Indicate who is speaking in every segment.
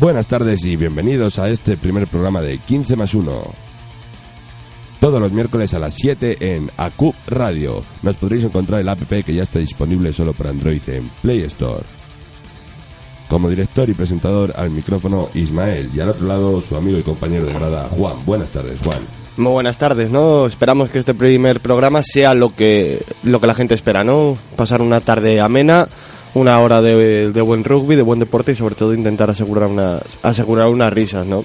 Speaker 1: Buenas tardes y bienvenidos a este primer programa de 15 más 1. Todos los miércoles a las 7 en ACUP Radio. Nos podréis encontrar el app que ya está disponible solo para Android en Play Store. Como director y presentador al micrófono Ismael y al otro lado su amigo y compañero de grada Juan. Buenas tardes, Juan.
Speaker 2: Muy buenas tardes, ¿no? Esperamos que este primer programa sea lo que, lo que la gente espera, ¿no? Pasar una tarde amena, una hora de, de buen rugby, de buen deporte y sobre todo intentar asegurar unas, asegurar unas risas, ¿no?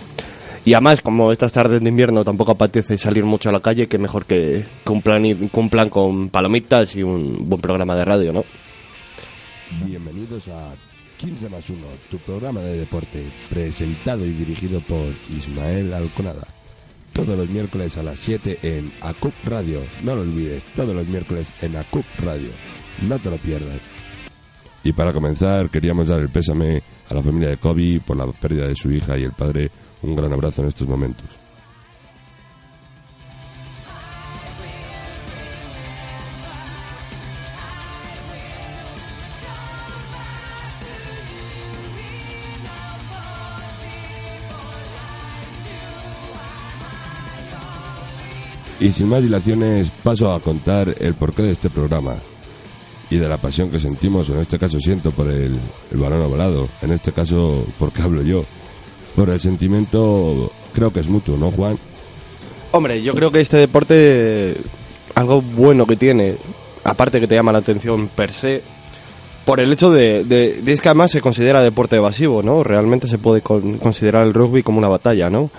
Speaker 2: Y además, como estas tardes de invierno tampoco apetece salir mucho a la calle, que mejor que cumplan, y- cumplan con palomitas y un buen programa de radio, ¿no?
Speaker 1: Bienvenidos a 15 más 1, tu programa de deporte, presentado y dirigido por Ismael Alconada. Todos los miércoles a las 7 en ACUP Radio. No lo olvides, todos los miércoles en ACUP Radio. No te lo pierdas. Y para comenzar, queríamos dar el pésame a la familia de Kobe por la pérdida de su hija y el padre. Un gran abrazo en estos momentos. Y sin más dilaciones, paso a contar el porqué de este programa y de la pasión que sentimos, en este caso siento por el, el balón ovalado, en este caso porque hablo yo, por el sentimiento creo que es mutuo, ¿no, Juan?
Speaker 2: Hombre, yo creo que este deporte, algo bueno que tiene, aparte que te llama la atención per se, por el hecho de, de, de es que además se considera deporte evasivo, ¿no? Realmente se puede con- considerar el rugby como una batalla, ¿no?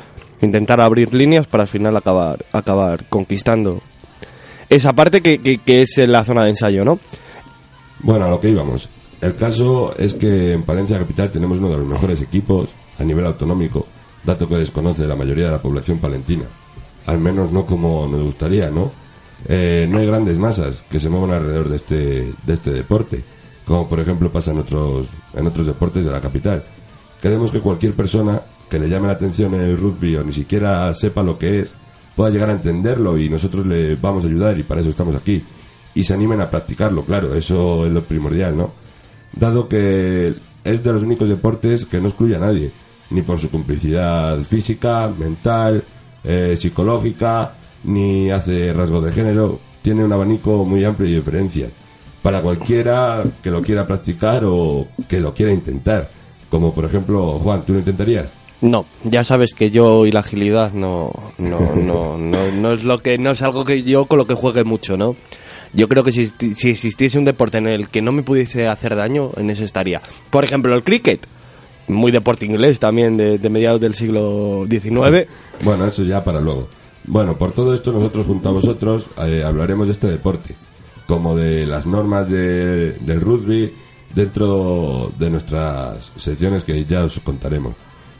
Speaker 2: Intentar abrir líneas para al final acabar, acabar conquistando esa parte que, que, que es la zona de ensayo, ¿no?
Speaker 1: Bueno, a lo que íbamos. El caso es que en Palencia Capital tenemos uno de los mejores equipos a nivel autonómico, dato que desconoce la mayoría de la población palentina. Al menos no como nos gustaría, ¿no? Eh, no hay grandes masas que se muevan alrededor de este, de este deporte, como por ejemplo pasa en otros, en otros deportes de la capital. Queremos que cualquier persona que le llame la atención el rugby o ni siquiera sepa lo que es, pueda llegar a entenderlo y nosotros le vamos a ayudar y para eso estamos aquí. Y se animen a practicarlo, claro, eso es lo primordial, ¿no? Dado que es de los únicos deportes que no excluye a nadie, ni por su complicidad física, mental, eh, psicológica, ni hace rasgos de género, tiene un abanico muy amplio de diferencias para cualquiera que lo quiera practicar o que lo quiera intentar. Como por ejemplo, Juan, ¿tú lo intentarías?
Speaker 2: No, ya sabes que yo y la agilidad no, no, no, no, no es lo que, no es algo que yo con lo que juegue mucho, ¿no? Yo creo que si, si existiese un deporte en el que no me pudiese hacer daño, en ese estaría. Por ejemplo, el cricket, muy deporte inglés también de, de mediados del siglo XIX.
Speaker 1: Bueno, eso ya para luego. Bueno, por todo esto nosotros junto a vosotros eh, hablaremos de este deporte, como de las normas de- del rugby dentro de nuestras secciones que ya os contaremos.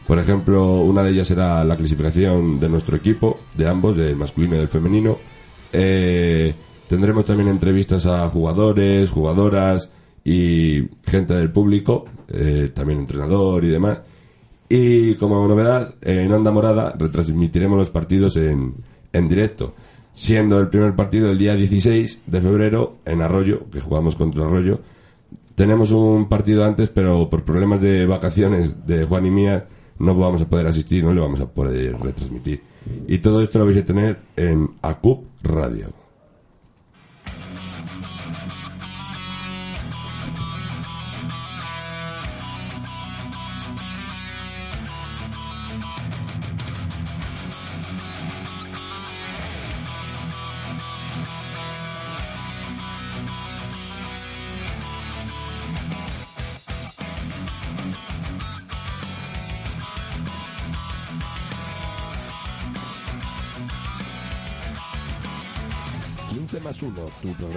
Speaker 1: Por ejemplo, una de ellas será la clasificación de nuestro equipo, de ambos, del masculino y del femenino. Eh, tendremos también entrevistas a jugadores, jugadoras y gente del público, eh, también entrenador y demás. Y como novedad, en Onda Morada retransmitiremos los partidos en, en directo, siendo el primer partido el día 16 de febrero en Arroyo, que jugamos contra Arroyo. Tenemos un partido antes, pero por problemas de vacaciones de Juan y mía no vamos a poder asistir, no le vamos a poder retransmitir. Y todo esto lo vais a tener en ACUP Radio.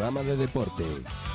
Speaker 1: Programa de deporte.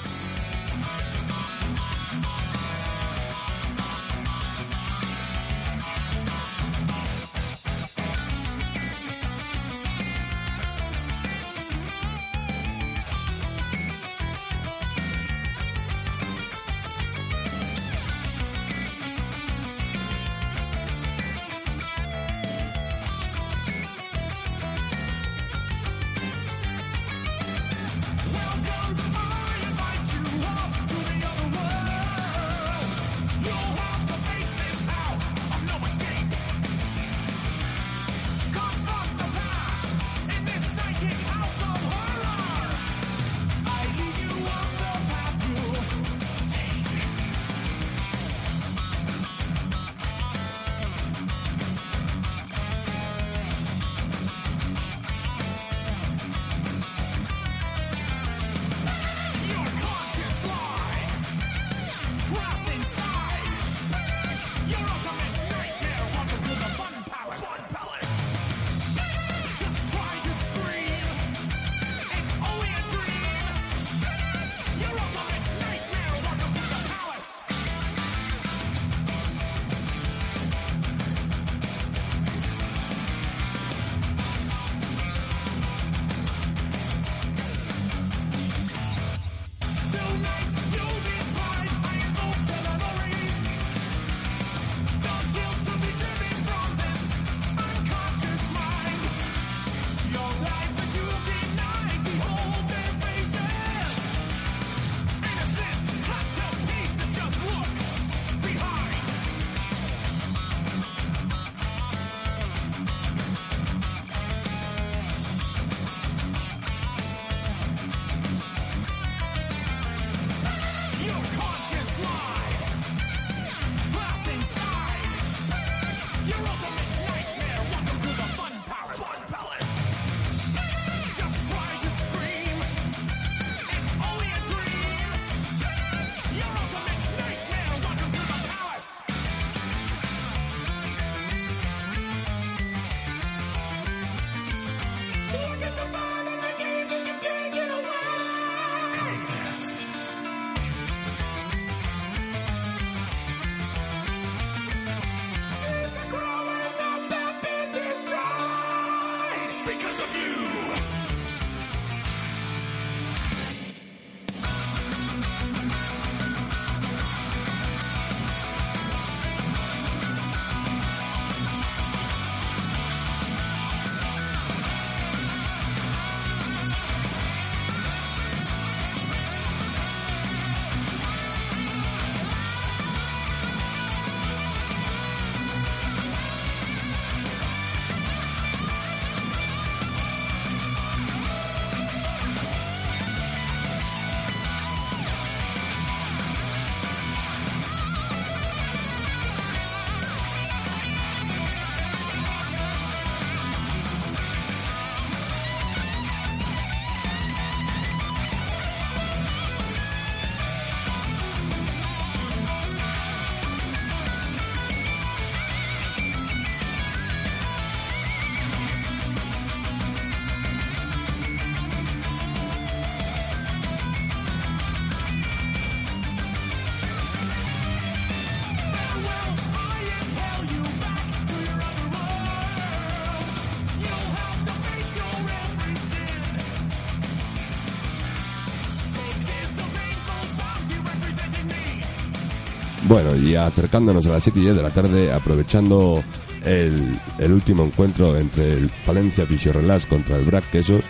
Speaker 1: Y acercándonos a las 7 y 10 de la tarde, aprovechando el, último encuentro entre el Palencia Relax contra el Brac Quesos,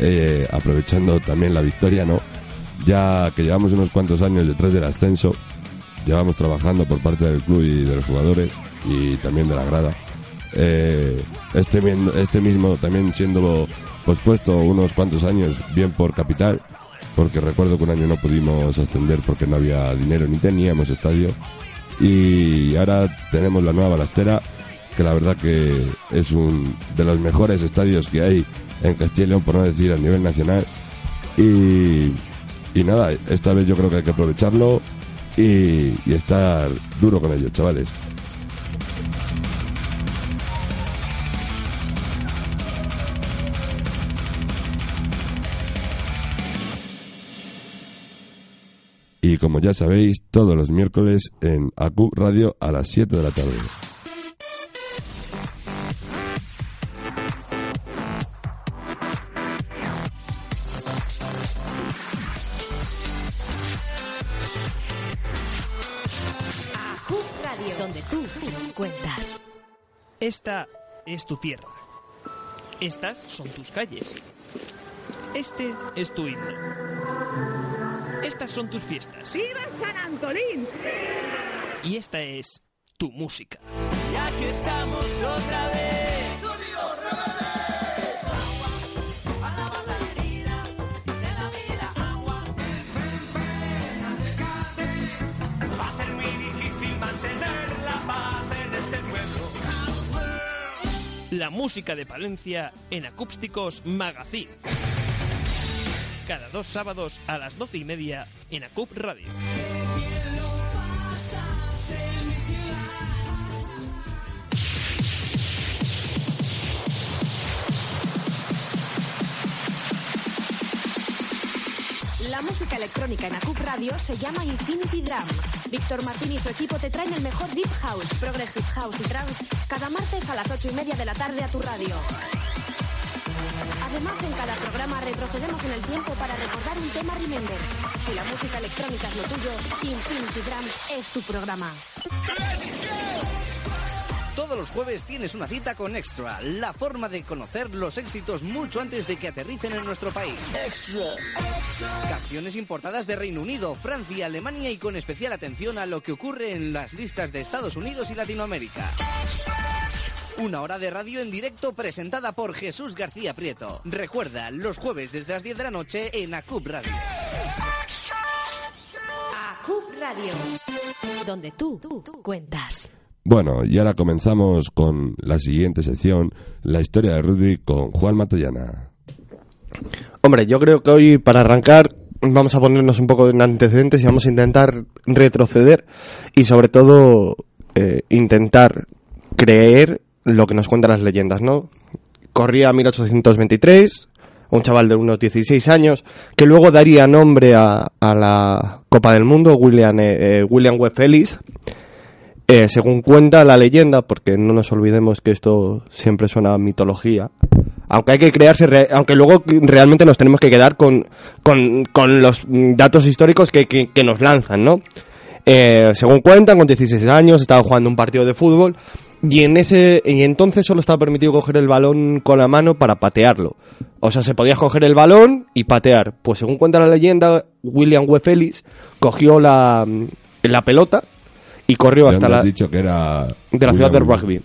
Speaker 1: eh, aprovechando también la victoria, ¿no? Ya que llevamos unos cuantos años detrás del ascenso, llevamos trabajando por parte del club y de los jugadores y también de la grada. Eh, este, este mismo también siendo pospuesto unos cuantos años, bien por capital, porque recuerdo que un año no pudimos ascender porque no había dinero ni teníamos estadio. Y ahora tenemos la nueva balastera, que la verdad que es un de los mejores estadios que hay en Castilla y León, por no decir a nivel nacional. Y, y nada, esta vez yo creo que hay que aprovecharlo y, y estar duro con ellos, chavales. Y como ya sabéis, todos los miércoles en AQ Radio a las 7 de la tarde.
Speaker 3: AQ Radio, donde tú cuentas.
Speaker 4: Esta es tu tierra. Estas son tus calles. Este es tu himno. Estas son tus fiestas.
Speaker 5: ¡Viva San Antolín!
Speaker 4: Y esta es tu música.
Speaker 6: Y aquí estamos otra vez. Va a ser muy difícil mantener la paz en este pueblo.
Speaker 4: La música de Palencia en Acústicos Magazine. Cada dos sábados a las doce y media en Acup Radio.
Speaker 7: La música electrónica en ACUP Radio se llama Infinity Drum. Víctor Martín y su equipo te traen el mejor Deep House, Progressive House y Trance cada martes a las ocho y media de la tarde a tu radio. Además, en cada programa retrocedemos en el tiempo para recordar un tema Remember. Si la música electrónica es lo tuyo, Infinity Drum es tu programa.
Speaker 8: Todos los jueves tienes una cita con Extra, la forma de conocer los éxitos mucho antes de que aterricen en nuestro país. Extra. Canciones importadas de Reino Unido, Francia, Alemania y con especial atención a lo que ocurre en las listas de Estados Unidos y Latinoamérica. Una hora de radio en directo presentada por Jesús García Prieto. Recuerda, los jueves desde las 10 de la noche en ACUB Radio.
Speaker 3: AQ Radio, donde tú cuentas.
Speaker 1: Bueno, y ahora comenzamos con la siguiente sección, la historia del rugby con Juan Matallana.
Speaker 2: Hombre, yo creo que hoy para arrancar vamos a ponernos un poco en antecedentes y vamos a intentar retroceder y sobre todo eh, intentar creer lo que nos cuentan las leyendas, ¿no? Corría 1823, un chaval de unos 16 años, que luego daría nombre a, a la Copa del Mundo, William, eh, eh, William Webb Ellis, eh, según cuenta la leyenda, porque no nos olvidemos que esto siempre suena mitología, aunque hay que crearse, re- aunque luego realmente nos tenemos que quedar con, con, los datos históricos que, que, que nos lanzan, ¿no? Eh, según cuentan, con 16 años estaba jugando un partido de fútbol y en ese y entonces solo estaba permitido coger el balón con la mano para patearlo. O sea, se podía coger el balón y patear. Pues según cuenta la leyenda, William Ellis cogió la, la pelota y corrió
Speaker 1: ¿De
Speaker 2: hasta la
Speaker 1: dicho que era
Speaker 2: de la ciudad de
Speaker 1: William-
Speaker 2: rugby.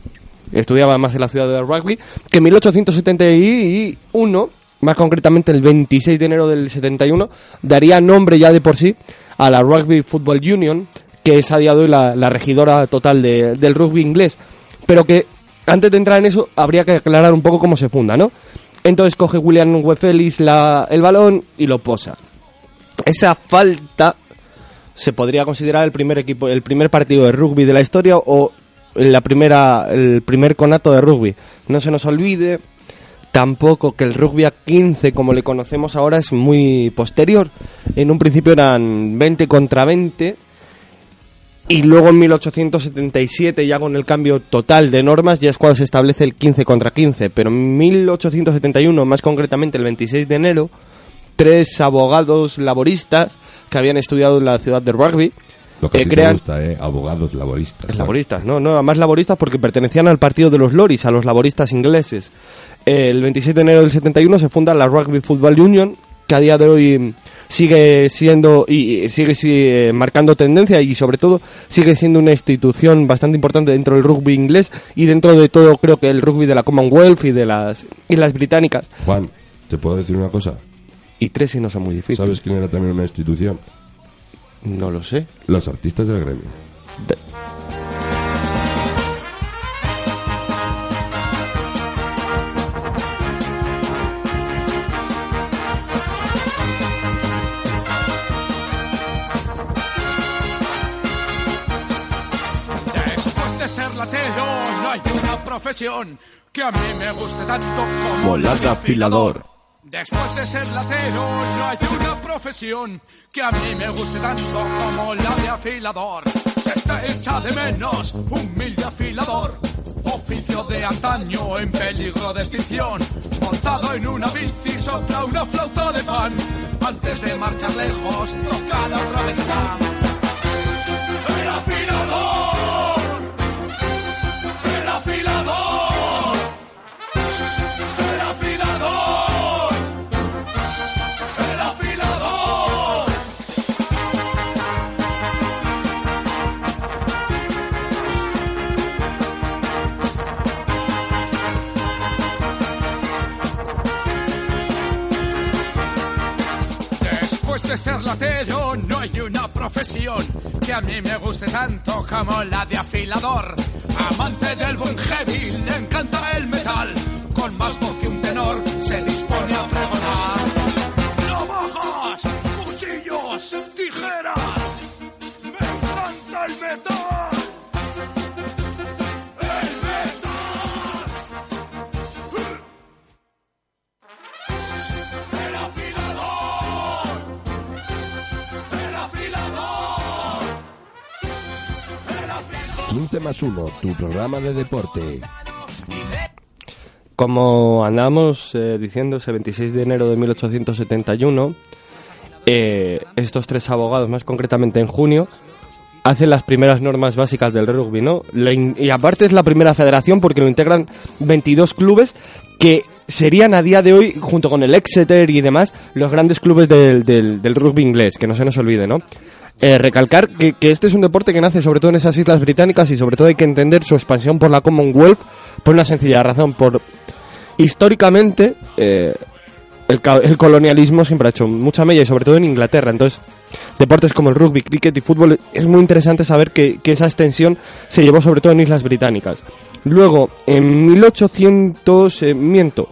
Speaker 2: Estudiaba más en la ciudad de rugby, que en 1871, más concretamente el 26 de enero del 71, daría nombre ya de por sí a la Rugby Football Union, que es a día de hoy la, la regidora total de- del rugby inglés. Pero que antes de entrar en eso habría que aclarar un poco cómo se funda, ¿no? Entonces coge William Webb Ellis la- el balón y lo posa. Esa falta se podría considerar el primer equipo, el primer partido de rugby de la historia o la primera, el primer conato de rugby. No se nos olvide tampoco que el rugby a 15, como le conocemos ahora, es muy posterior. En un principio eran 20 contra 20 y luego en 1877, ya con el cambio total de normas, ya es cuando se establece el 15 contra 15. Pero en 1871, más concretamente el 26 de enero, tres abogados laboristas que habían estudiado en la ciudad de rugby
Speaker 1: Lo que
Speaker 2: eh,
Speaker 1: a ti te
Speaker 2: crean
Speaker 1: gusta, ¿eh? Abogados laboristas.
Speaker 2: laboristas, no, no, además laboristas porque pertenecían al partido de los Loris, a los laboristas ingleses. El 27 de enero del 71 se funda la Rugby Football Union, que a día de hoy sigue siendo y sigue, sigue marcando tendencia y sobre todo sigue siendo una institución bastante importante dentro del rugby inglés y dentro de todo creo que el rugby de la Commonwealth y de las Islas Británicas.
Speaker 1: Juan, ¿te puedo decir una cosa?
Speaker 2: Y tres y no son muy difíciles.
Speaker 1: ¿Sabes quién era también una institución?
Speaker 2: No lo sé.
Speaker 1: Los artistas del gremio.
Speaker 2: De
Speaker 9: profesión que a mí me guste tanto como la de
Speaker 1: afilador.
Speaker 5: Después de ser latero no hay una profesión que a mí me guste tanto como la de afilador. Se te echa de menos humilde afilador, oficio de antaño en peligro de extinción. Montado en una bici sopla una flauta de pan, antes de marchar lejos toca la otra vez El afilador, Después de ser latero no hay una profesión que a mí me guste tanto como la de afilador. Amante del buen heavy, le encanta el metal. Con más voz un
Speaker 1: 15 más 1, tu programa de deporte.
Speaker 2: Como andábamos eh, diciendo, ese 26 de enero de 1871, eh, estos tres abogados, más concretamente en junio, hacen las primeras normas básicas del rugby, ¿no? Y aparte es la primera federación porque lo integran 22 clubes que serían a día de hoy, junto con el Exeter y demás, los grandes clubes del, del- del rugby inglés, que no se nos olvide, ¿no? Eh, recalcar que, este es un deporte que nace sobre todo en esas islas británicas y sobre todo hay que entender su expansión por la Commonwealth por una sencilla razón, por históricamente eh, el, el colonialismo siempre ha hecho mucha mella y sobre todo en Inglaterra. Entonces, deportes como el rugby, cricket y fútbol es muy interesante saber que, que esa extensión se llevó sobre todo en islas británicas. Luego, en 1800, eh, miento,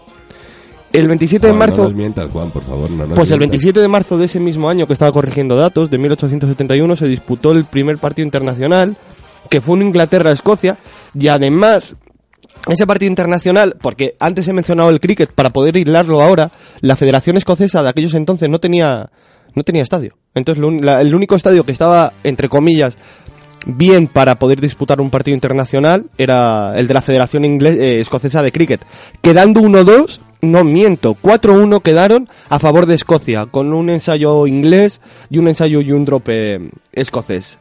Speaker 2: el 27 de marzo...
Speaker 1: No nos mientas, Juan, por favor. No nos
Speaker 2: Pues el
Speaker 1: mientas.
Speaker 2: 27 de marzo de ese mismo año que estaba corrigiendo datos, de 1871, se disputó el primer partido internacional, que fue en Inglaterra-Escocia, y además, ese partido internacional, porque antes he mencionado el cricket, para poder hilarlo ahora, la Federación Escocesa de aquellos entonces no tenía, no tenía estadio. Entonces, lo un- la- el único estadio que estaba, entre comillas, bien para poder disputar un partido internacional era el de la Federación Ingle- eh, Escocesa de Cricket. Quedando 1-2, no miento, 4-1 quedaron a favor de Escocia, con un ensayo inglés y un ensayo y un drop eh, escocés.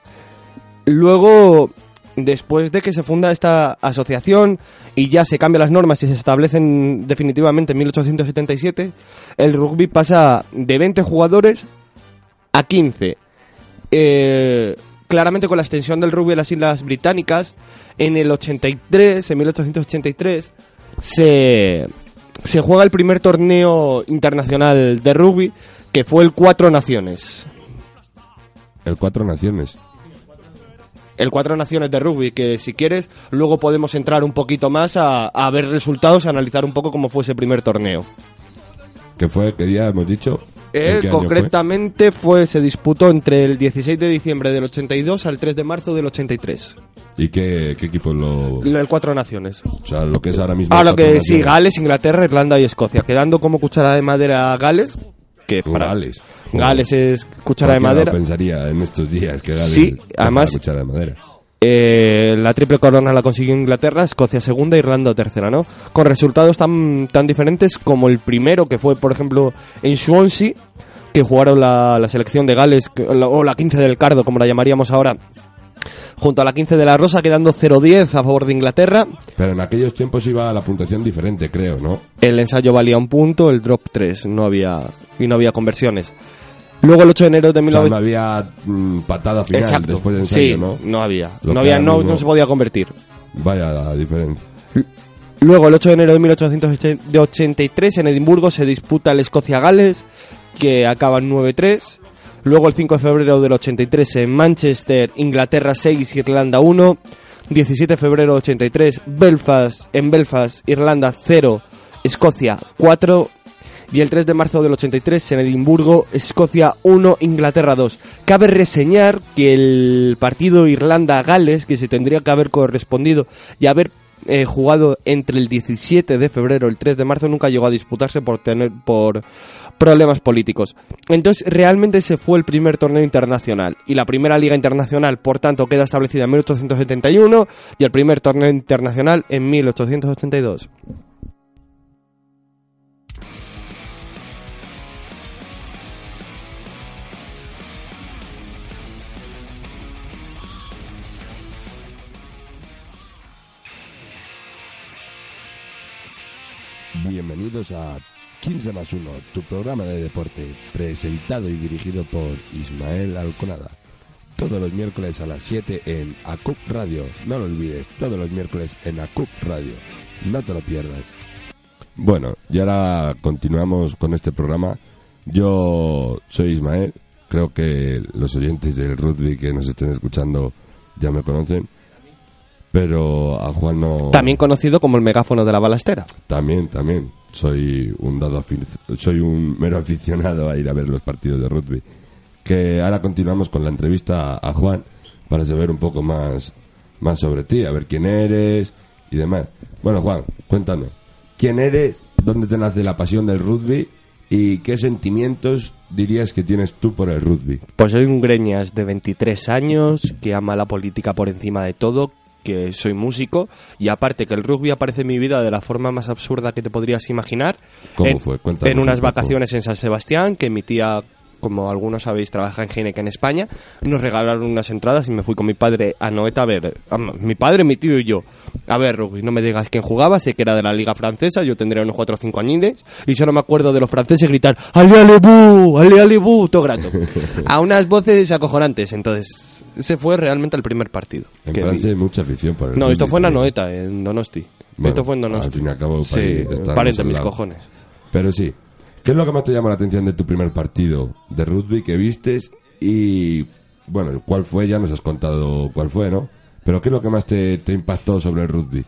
Speaker 2: Luego, después de que se funda esta asociación y ya se cambian las normas y se establecen definitivamente en 1877, el rugby pasa de 20 jugadores a 15. Eh, claramente con la extensión del rugby a las Islas Británicas, en el 83, en 1883, se, se juega el primer torneo internacional de rugby, que fue el Cuatro Naciones.
Speaker 1: El Cuatro Naciones.
Speaker 2: El Cuatro Naciones de rugby, que si quieres, luego podemos entrar un poquito más a, a ver resultados, a analizar un poco cómo fue ese primer torneo.
Speaker 1: ¿Qué fue? ¿Qué día hemos dicho?
Speaker 2: Eh,
Speaker 1: ¿En qué año
Speaker 2: concretamente fue? se disputó entre el 16 de diciembre del 82 al 3 de marzo del 83.
Speaker 1: ¿Y qué, qué equipos lo...?
Speaker 2: Lo del Cuatro Naciones.
Speaker 1: O sea, lo que es ahora mismo...
Speaker 2: A lo que sí,
Speaker 1: Naciones.
Speaker 2: Gales, Inglaterra, Irlanda y Escocia, quedando como cuchara de madera Gales, que para
Speaker 1: Gales.
Speaker 2: Gales es cuchara de madera.
Speaker 1: lo pensaría en estos días que Gales
Speaker 2: Sí, además-
Speaker 1: cuchara de madera.
Speaker 2: Eh, la triple corona la consiguió Inglaterra, Escocia segunda, Irlanda tercera, ¿no? Con resultados tan, tan diferentes como el primero, que fue, por ejemplo, en Swansea, que jugaron la, la selección de Gales, que- o la- o la 15 del Cardo, como la llamaríamos ahora, junto a la 15 de la Rosa, quedando 0-10 a favor de Inglaterra.
Speaker 1: Pero en aquellos tiempos iba la puntuación diferente, creo, ¿no?
Speaker 2: El ensayo valía un punto, el drop 3, no había, y no había conversiones. Luego el 8 de enero de
Speaker 1: O sea,
Speaker 2: 19...
Speaker 1: no había mm, patada final
Speaker 2: Exacto.
Speaker 1: después del ensayo,
Speaker 2: sí,
Speaker 1: ¿no?
Speaker 2: había.
Speaker 1: Lo
Speaker 2: No, había no,
Speaker 1: mismo-
Speaker 2: no se podía convertir.
Speaker 1: Vaya la diferencia.
Speaker 2: Luego, el 8 de enero de 1883, en Edimburgo se disputa el Escocia-Gales, que acaba en 9-3. Luego, el 5 de febrero del 83, en Manchester, Inglaterra 6, Irlanda 1. 17 de febrero del 83, Belfast, en Belfast, Irlanda 0, Escocia 4. Y el 3 de marzo del 83, en Edimburgo, Escocia 1, Inglaterra 2. Cabe reseñar que el partido Irlanda-Gales, que se tendría que haber correspondido y haber eh, jugado entre el 17 de febrero y el 3 de marzo, nunca llegó a disputarse por tener por problemas políticos. Entonces, realmente ese fue el primer torneo internacional. Y la primera liga internacional, por tanto, queda establecida en 1871 y el primer torneo internacional en 1882.
Speaker 1: Bienvenidos a 15 más 1, tu programa de deporte, presentado y dirigido por Ismael Alconada. Todos los miércoles a las 7 en ACUP Radio. No lo olvides, todos los miércoles en ACUP Radio. No te lo pierdas. Bueno, y ahora continuamos con este programa. Yo soy Ismael. Creo que los oyentes del rugby que nos estén escuchando ya me conocen. Pero a Juan no.
Speaker 2: También conocido como el megáfono de la balastera.
Speaker 1: También, también. Soy un dado soy un mero aficionado a ir a ver los partidos de rugby. Que ahora continuamos con la entrevista a, a Juan para saber un poco más, más sobre ti, a ver quién eres y demás. Bueno, Juan, cuéntanos. ¿Quién eres? ¿Dónde te nace la pasión del rugby? ¿Y qué sentimientos dirías que tienes tú por el rugby?
Speaker 2: Pues soy un greñas de 23 años que ama la política por encima de todo, que soy músico y aparte que el rugby aparece en mi vida de la forma más absurda que te podrías imaginar.
Speaker 1: ¿Cómo
Speaker 2: en,
Speaker 1: fue?
Speaker 2: En
Speaker 1: un
Speaker 2: unas vacaciones en San Sebastián que mi tía como algunos sabéis, trabaja en Heineken en España, nos regalaron unas entradas y me fui con mi padre a Noeta a ver, a mi padre, mi tío y yo, a ver rugby. No me digas quién jugaba, sé que era de la liga francesa, yo tendría unos 4 o 5 añines y solo me acuerdo de los franceses gritar ¡Ale, ale, bu! ¡Ale, ale, bu! Todo grato. a unas voces acojonantes, entonces ese fue realmente el primer partido.
Speaker 1: En
Speaker 2: que
Speaker 1: Francia
Speaker 2: vi.
Speaker 1: hay mucha afición por el
Speaker 2: No, esto fue en
Speaker 1: también.
Speaker 2: Anoeta, en Donosti.
Speaker 1: Bueno,
Speaker 2: esto fue en Donosti.
Speaker 1: al fin y al cabo,
Speaker 2: sí, pariente
Speaker 1: al
Speaker 2: mis
Speaker 1: lado.
Speaker 2: cojones.
Speaker 1: Pero sí, ¿qué es lo que más te llama la atención de tu primer partido de rugby que vistes? Y, bueno, ¿cuál fue? Ya nos has contado cuál fue, ¿no? Pero ¿qué es lo que más te, te impactó sobre el rugby?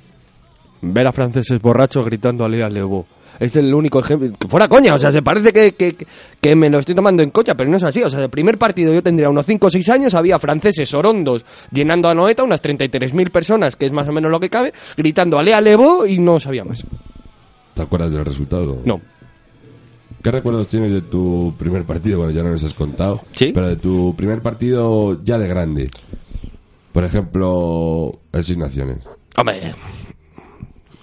Speaker 2: ver a franceses borrachos gritando Ale ale bu. Es el único ejemplo. Fuera coña, o sea, se parece que, que, que me lo estoy tomando en cocha, pero no es así. O sea, el primer partido yo tendría unos 5 o 6 años, había franceses orondos llenando a Noeta, unas 33.000 personas, que es más o menos lo que cabe, gritando Ale ale bu y no sabía más.
Speaker 1: ¿Te acuerdas del resultado?
Speaker 2: No.
Speaker 1: ¿Qué recuerdos tienes de tu primer partido? Bueno, ya no nos has contado.
Speaker 2: Sí.
Speaker 1: Pero de tu primer partido ya de grande. Por ejemplo, el Six Naciones.
Speaker 2: Hombre,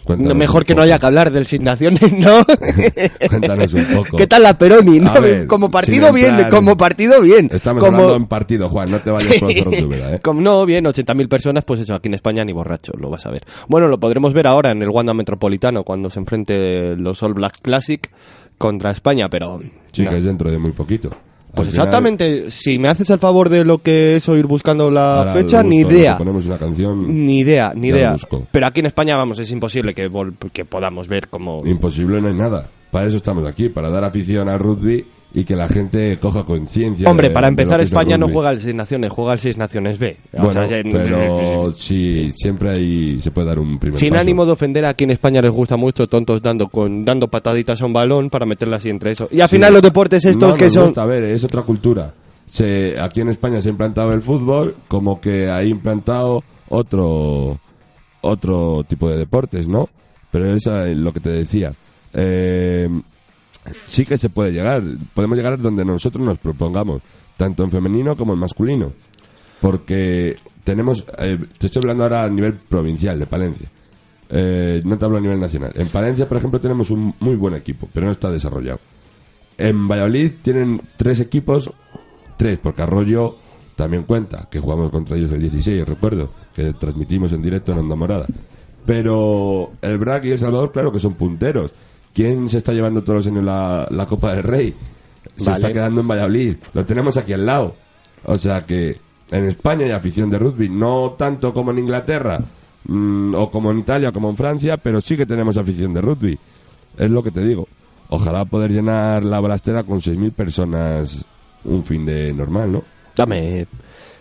Speaker 1: Cuéntanos
Speaker 2: mejor que no haya que hablar del Sin Naciones, ¿no?
Speaker 1: Cuéntanos un poco.
Speaker 2: ¿Qué tal la Peroni? No?
Speaker 1: ver,
Speaker 2: como partido bien,
Speaker 1: entrar-
Speaker 2: como partido bien.
Speaker 1: Estamos
Speaker 2: como...
Speaker 1: hablando en partido, Juan. No te vayas por ¿eh?
Speaker 2: Como no, bien, 80.000 personas, pues eso, aquí en España ni borracho, lo vas a ver. Bueno, lo podremos ver ahora en el Wanda Metropolitano cuando se enfrente los All Blacks Classic contra España, pero...
Speaker 1: Sí,
Speaker 2: no.
Speaker 1: que es dentro de muy poquito.
Speaker 2: Pues
Speaker 1: Al final,
Speaker 2: exactamente, si me haces el favor de lo que es o ir buscando la fecha, ni idea.
Speaker 1: Ponemos una canción.
Speaker 2: Ni idea, ni idea. Pero aquí en España, vamos, es imposible que, que podamos ver como...
Speaker 1: Imposible no hay nada. Para eso estamos aquí, para dar afición al rugby y que la gente coja conciencia.
Speaker 2: Hombre,
Speaker 1: de-
Speaker 2: para empezar, España no juega al Seis Naciones, juega al Seis Naciones B. O
Speaker 1: Bueno,
Speaker 2: sea, ya-
Speaker 1: pero sí, siempre hay, se puede dar un primer
Speaker 2: Sin
Speaker 1: paso.
Speaker 2: ánimo de ofender, aquí en España les gusta mucho tontos dando con dando pataditas a un balón para meterla así entre eso. Y al
Speaker 1: Sí.
Speaker 2: final los deportes estos
Speaker 1: No,
Speaker 2: que
Speaker 1: nos
Speaker 2: son...
Speaker 1: gusta, a ver, es otra cultura. Se, aquí en España se ha implantado el fútbol, como que ha implantado otro otro tipo de deportes, ¿no? Pero eso es lo que te decía. Eh, sí que se puede llegar, podemos llegar donde nosotros nos propongamos, tanto en femenino como en masculino. Porque tenemos, eh, te estoy hablando ahora a nivel provincial de Palencia. Eh, no te hablo a nivel nacional. En Palencia, por ejemplo, tenemos un muy buen equipo, pero no está desarrollado. En Valladolid tienen tres equipos, tres, porque Arroyo también cuenta, que jugamos contra ellos el 16, recuerdo, que transmitimos en directo en Onda Morada. Pero el BRAC y El Salvador, claro que son punteros. ¿Quién se está llevando todos los años la, la Copa del Rey? Se
Speaker 2: Vale.
Speaker 1: está quedando en Valladolid. Lo tenemos aquí al lado. O sea que en España hay afición de rugby, no tanto como en Inglaterra, mm, o como en Italia, o como en Francia, pero sí que tenemos afición de rugby. Es lo que te digo. Ojalá poder llenar la balastera con 6.000 personas un fin de normal, ¿no?
Speaker 2: Dame...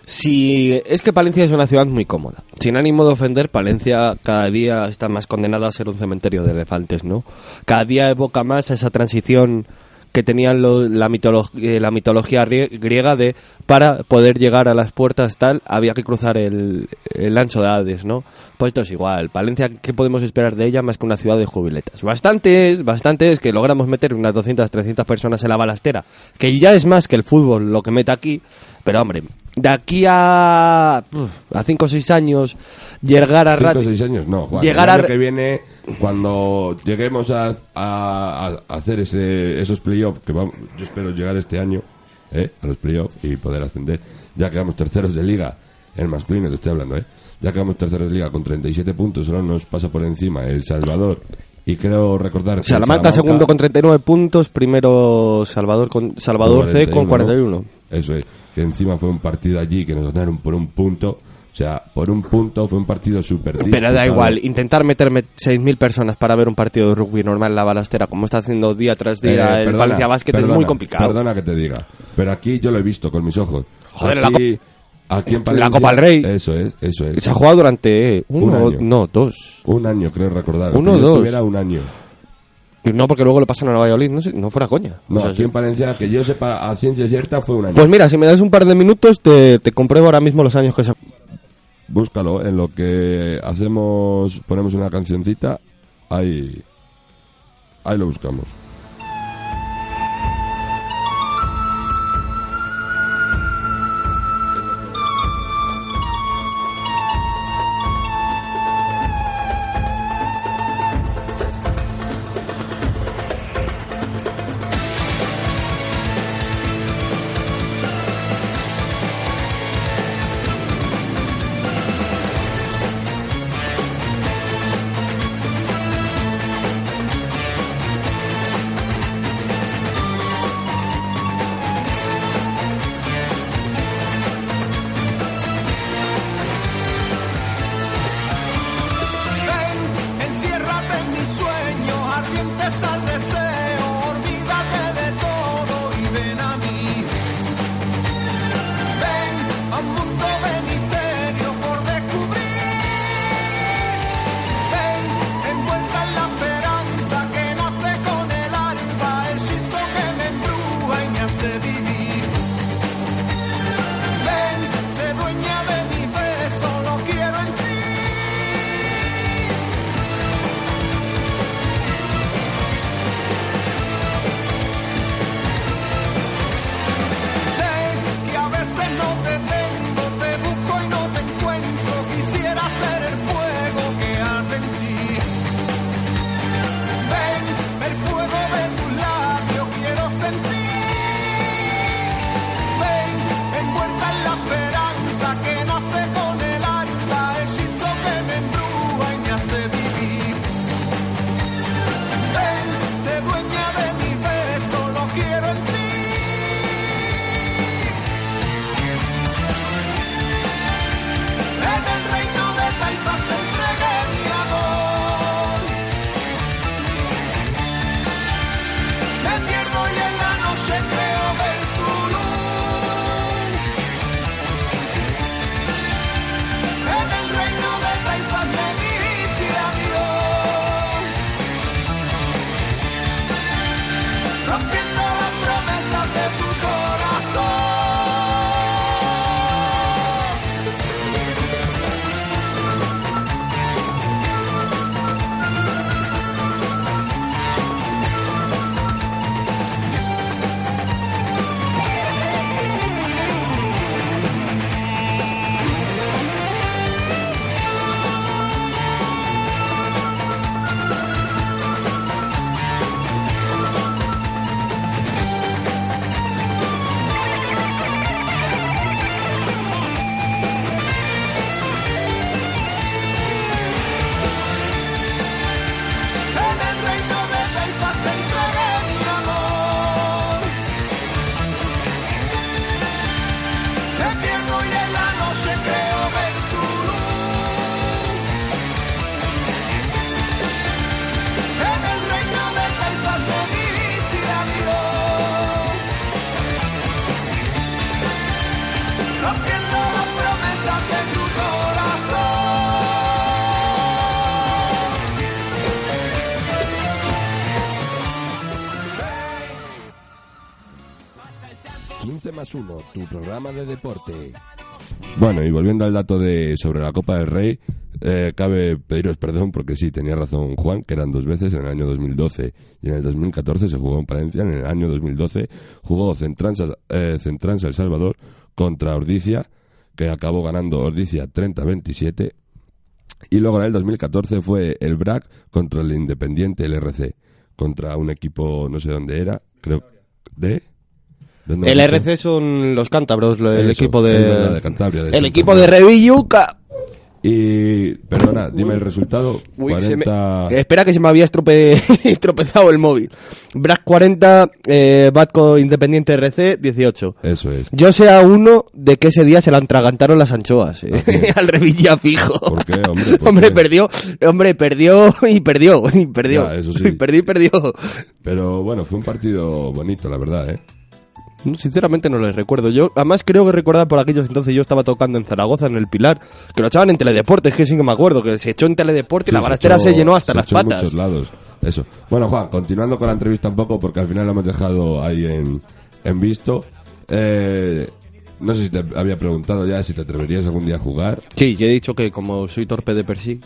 Speaker 2: Si es que Palencia es una ciudad muy cómoda. Sin ánimo de ofender, Palencia cada día está más condenada a ser un cementerio de elefantes, ¿no? Cada día evoca más esa transición que tenían lo- la, mitolo- eh, la mitología rie- griega de para poder llegar a las puertas tal había que cruzar el, el ancho de Hades, ¿no? Pues esto es igual. Palencia, ¿qué podemos esperar de ella más que una ciudad de jubiletas? Bastantes, bastantes que logramos meter unas 200, 300 personas en la balastera, que ya es más que el fútbol lo que mete aquí, pero hombre, de aquí a a 5 o 6 años llegar a
Speaker 1: Cinco o seis años, no. Juan.
Speaker 2: Llegar
Speaker 1: el
Speaker 2: a
Speaker 1: año que viene, cuando lleguemos a, a- a hacer ese, esos playoffs, que vamos, yo espero llegar este año ¿eh? a los playoffs y poder ascender, ya quedamos terceros de liga, el masculino te estoy hablando, ¿eh? ya quedamos terceros de liga con 37 puntos, solo nos pasa por encima El Salvador. Y creo recordar que el
Speaker 2: Salamanca segundo con 39 puntos, primero Salvador con Salvador C con 41.
Speaker 1: Eso es, que encima fue un partido allí que nos ganaron por un punto. O sea, por un punto fue un partido súper
Speaker 2: Pero da igual, intentar meterme 6.000 personas para ver un partido de rugby normal en la balastera, como está haciendo día tras día
Speaker 1: Eh,
Speaker 2: el
Speaker 1: perdona,
Speaker 2: Valencia Basket, es
Speaker 1: perdona,
Speaker 2: muy complicado.
Speaker 1: Perdona que te diga, pero aquí yo lo he visto con mis ojos.
Speaker 2: Joder, la
Speaker 1: aquí, aquí en
Speaker 2: la Copa del Rey.
Speaker 1: Eso es, eso es.
Speaker 2: Se ha jugado durante eh, uno,
Speaker 1: Un año.
Speaker 2: no, dos.
Speaker 1: Un año, creo recordar.
Speaker 2: Uno dos.
Speaker 1: estuviera un año.
Speaker 2: No, porque luego le pasan a Valladolid, no sé, no fuera coña.
Speaker 1: No,
Speaker 2: O sea,
Speaker 1: aquí
Speaker 2: sí.
Speaker 1: en Palencia, que yo sepa a ciencia cierta, fue un año.
Speaker 2: Pues mira, si me das un par de minutos, te, te compruebo ahora mismo los años que se
Speaker 1: Búscalo, en lo que hacemos, ponemos una cancioncita, ahí, ahí lo buscamos. Más 1, tu programa de deporte. Bueno, y volviendo al dato de sobre la Copa del Rey, eh, cabe pediros perdón porque sí, tenía razón Juan, que eran dos veces, en el año 2012 y en el 2014 se jugó en Palencia, en el año 2012 jugó Centransa, eh, Centransa El Salvador contra Ordicia, que acabó ganando Ordicia 30-27, y luego en el 2014 fue el BRAC contra el Independiente, el RC, contra un equipo, no sé dónde era, creo, de... ¿dónde
Speaker 2: El? RC son los cántabros, el
Speaker 1: Eso,
Speaker 2: equipo de...
Speaker 1: de Cantabria,
Speaker 2: el equipo de. Revilluca.
Speaker 1: Y, perdona, dime el resultado.
Speaker 2: Uy, se me-
Speaker 1: 40...
Speaker 2: Espera que se me había estrope... estropezado el móvil. Brack 40, eh, Batco Independiente RC 18.
Speaker 1: Eso es.
Speaker 2: Yo sé a uno de que ese día se la atragantaron las anchoas, eh. al Revilla fijo.
Speaker 1: ¿Por qué, hombre? ¿Por
Speaker 2: hombre,
Speaker 1: qué?
Speaker 2: perdió, hombre, perdió y perdió, y perdió.
Speaker 1: Ya, eso sí.
Speaker 2: perdió y perdió.
Speaker 1: Pero bueno, fue un partido bonito, la verdad, ¿eh?
Speaker 2: Sinceramente no les recuerdo. Yo, además creo que recordar por aquellos entonces yo estaba tocando en Zaragoza, en el Pilar, que lo echaban en Teledeportes, que sí que me acuerdo, que se echó en Teledeporte y
Speaker 1: Sí,
Speaker 2: la
Speaker 1: se
Speaker 2: balastera se llenó hasta
Speaker 1: se
Speaker 2: las
Speaker 1: echó en
Speaker 2: patas.
Speaker 1: muchos lados. Eso. Bueno, Juan, continuando con la entrevista un poco, porque al final lo hemos dejado ahí en, en visto. Eh, no sé si te había preguntado ya si te atreverías algún día a jugar.
Speaker 2: Sí, yo he dicho que como soy torpe de per sí.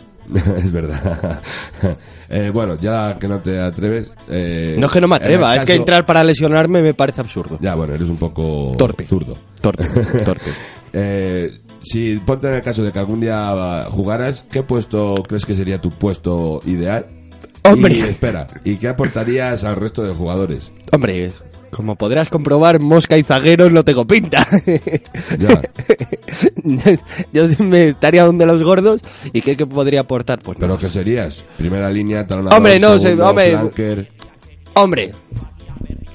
Speaker 1: es verdad. Eh, bueno, ya que no te atreves. eh,
Speaker 2: No es que no me atreva, es que
Speaker 1: caso-
Speaker 2: entrar para lesionarme me parece absurdo.
Speaker 1: Ya, bueno, eres un poco
Speaker 2: Torpe.
Speaker 1: zurdo.
Speaker 2: Torpe, torpe.
Speaker 1: Eh, si ponte en el caso de que algún día jugaras, ¿qué puesto crees que sería tu puesto ideal?
Speaker 2: Hombre.
Speaker 1: Y espera, ¿y qué aportarías al resto de jugadores?
Speaker 2: Hombre, como podrás comprobar, mosca y zagueros no tengo pinta.
Speaker 1: Ya.
Speaker 2: Yo me estaría donde los gordos y ¿qué, qué podría aportar? Pues
Speaker 1: ¿Pero
Speaker 2: no.
Speaker 1: qué serías? ¿Primera línea, talonador,
Speaker 2: Hombre, no,
Speaker 1: segundo,
Speaker 2: se- hombre.
Speaker 1: flanker?
Speaker 2: Hombre,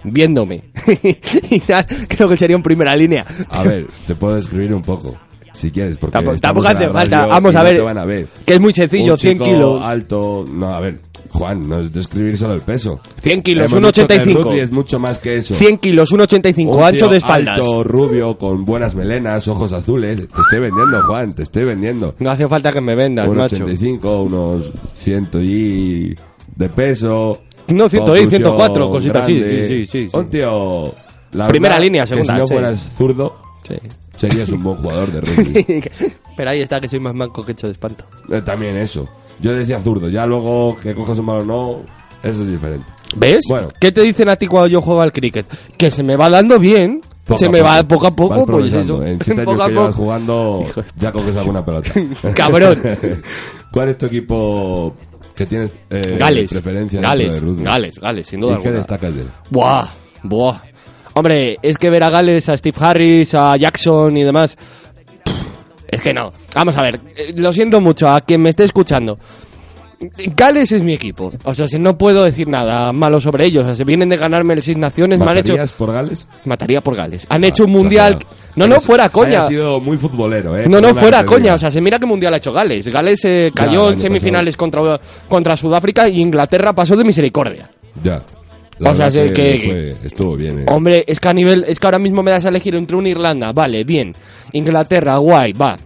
Speaker 2: viéndome. y creo que sería en primera línea.
Speaker 1: A ver, te puedo describir un poco, si quieres, porque
Speaker 2: Tampoco, tampoco hace falta. Vamos a
Speaker 1: no
Speaker 2: ver,
Speaker 1: te van a ver.
Speaker 2: Que es muy sencillo,
Speaker 1: Un
Speaker 2: 100
Speaker 1: chico
Speaker 2: kilos.
Speaker 1: alto, no, a ver, Juan, no es describir solo el peso.
Speaker 2: 100 kilos,
Speaker 1: Hemos dicho que el
Speaker 2: 1,85.
Speaker 1: rugby es mucho más que eso.
Speaker 2: 100 kilos, 1,85,
Speaker 1: Un
Speaker 2: ancho de espaldas.
Speaker 1: Alto, rubio, con buenas melenas, ojos azules. Te estoy vendiendo, Juan, te estoy vendiendo.
Speaker 2: No hace falta que me vendas,
Speaker 1: Unos
Speaker 2: macho.
Speaker 1: 85, unos 100 y de peso.
Speaker 2: No, 100 y
Speaker 1: conclusión
Speaker 2: 104, cositas así, sí, sí, sí, sí.
Speaker 1: Un tío... la
Speaker 2: Primera
Speaker 1: verdad,
Speaker 2: línea,
Speaker 1: que
Speaker 2: segunda,
Speaker 1: Si no
Speaker 2: sí.
Speaker 1: fueras zurdo,
Speaker 2: Sí.
Speaker 1: serías un buen jugador de rugby.
Speaker 2: Pero ahí está, que soy más manco que hecho de espanto.
Speaker 1: Eh, También eso. Yo decía zurdo, ya luego que cojas un balón o no, eso es diferente.
Speaker 2: ¿Ves?
Speaker 1: Bueno.
Speaker 2: ¿Qué te dicen a ti cuando yo juego al cricket? Que se me va dando bien.
Speaker 1: Poco
Speaker 2: se me
Speaker 1: poco.
Speaker 2: va poco a poco, pues eso.
Speaker 1: En siete años que llevas jugando, ya coges alguna pelota.
Speaker 2: Cabrón.
Speaker 1: ¿Cuál es tu equipo que tienes eh,
Speaker 2: Gales.
Speaker 1: preferencia
Speaker 2: Gales,
Speaker 1: de rugby?
Speaker 2: Gales, Gales, sin duda
Speaker 1: ¿Y qué
Speaker 2: alguna.
Speaker 1: destacas de él?
Speaker 2: Buah, buah. Hombre, es que ver a Gales, a Steve Harris, a Jackson y demás. Es que no. Vamos a ver, eh, lo siento mucho a quien me esté escuchando. Gales es mi equipo. O sea, si no puedo decir nada malo sobre ellos. O sea, si vienen de ganarme el Seis Naciones, me han hecho.
Speaker 1: ¿Matarías por Gales?
Speaker 2: Mataría por Gales. Han hecho un mundial.
Speaker 1: Exagerado.
Speaker 2: No, no, fuera coña.
Speaker 1: hayas sido muy futbolero, ¿eh?
Speaker 2: No, no, fuera coña. O sea, se mira qué mundial ha hecho Gales. Gales eh, cayó en semifinales contra, contra Sudáfrica y Inglaterra pasó de misericordia.
Speaker 1: Ya. La
Speaker 2: O sea, es que-
Speaker 1: fue- estuvo bien, ¿eh?
Speaker 2: Hombre, es que a nivel, es que ahora mismo me das a elegir entre una Irlanda, vale, bien. Inglaterra, guay, va.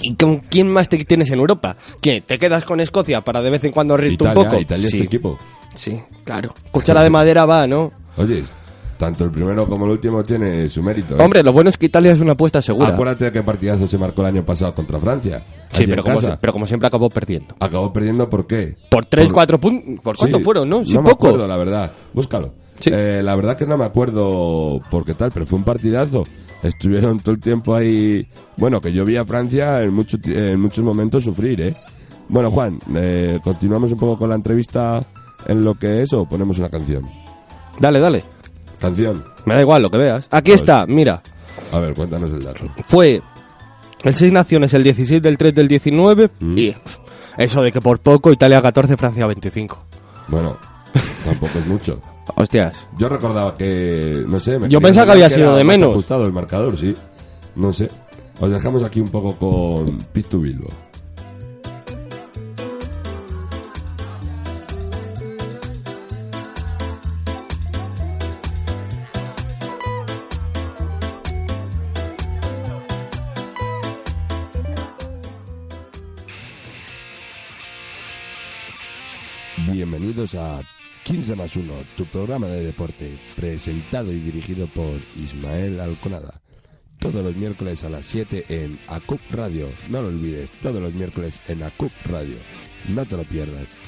Speaker 2: ¿Y con quién más te tienes en Europa? ¿Qué? ¿Te quedas con Escocia para de vez en cuando reírte
Speaker 1: Italia,
Speaker 2: un poco?
Speaker 1: Italia es
Speaker 2: sí,
Speaker 1: tu equipo.
Speaker 2: sí, claro. Cuchara de madera va, ¿no?
Speaker 1: Oye, tanto el primero como el último tiene su mérito. ¿eh?
Speaker 2: Hombre, lo bueno es que Italia es una apuesta segura.
Speaker 1: Acuérdate de qué partidazo se marcó el año pasado contra Francia.
Speaker 2: Sí, pero como, pero como siempre acabó perdiendo.
Speaker 1: Acabó perdiendo, ¿por qué?
Speaker 2: Por 3,
Speaker 1: Por-
Speaker 2: 4 puntos. ¿Por cuánto
Speaker 1: Sí,
Speaker 2: fueron, no? Sí,
Speaker 1: me
Speaker 2: poco.
Speaker 1: acuerdo, la verdad. Búscalo.
Speaker 2: Sí.
Speaker 1: Eh, la verdad que no me acuerdo por qué tal, pero fue un partidazo. Estuvieron todo el tiempo ahí. Bueno, que yo vi a Francia en, mucho en muchos momentos sufrir, ¿eh? Bueno, Juan, eh, continuamos un poco con la entrevista en lo que es o ponemos una canción.
Speaker 2: Dale, dale.
Speaker 1: Canción.
Speaker 2: Me da igual lo que veas. Aquí
Speaker 1: Pues-
Speaker 2: está, mira.
Speaker 1: A ver, cuéntanos el dato.
Speaker 2: Fue el Seis Naciones el 16 del 3 del 19
Speaker 1: Mm.
Speaker 2: y eso de que por poco Italia 14, Francia 25.
Speaker 1: Bueno, tampoco es mucho.
Speaker 2: Hostias.
Speaker 1: Yo recordaba que, no sé... me
Speaker 2: Yo pensaba que había sido
Speaker 1: era
Speaker 2: de menos.
Speaker 1: ajustado el marcador, sí. No sé. Os dejamos aquí un poco con Pit to Bilbo. Bienvenidos a 15 más 1, tu programa de deporte, presentado y dirigido por Ismael Alconada. Todos los miércoles a las 7 en ACUP Radio. No lo olvides, todos los miércoles en ACUP Radio. No te lo pierdas.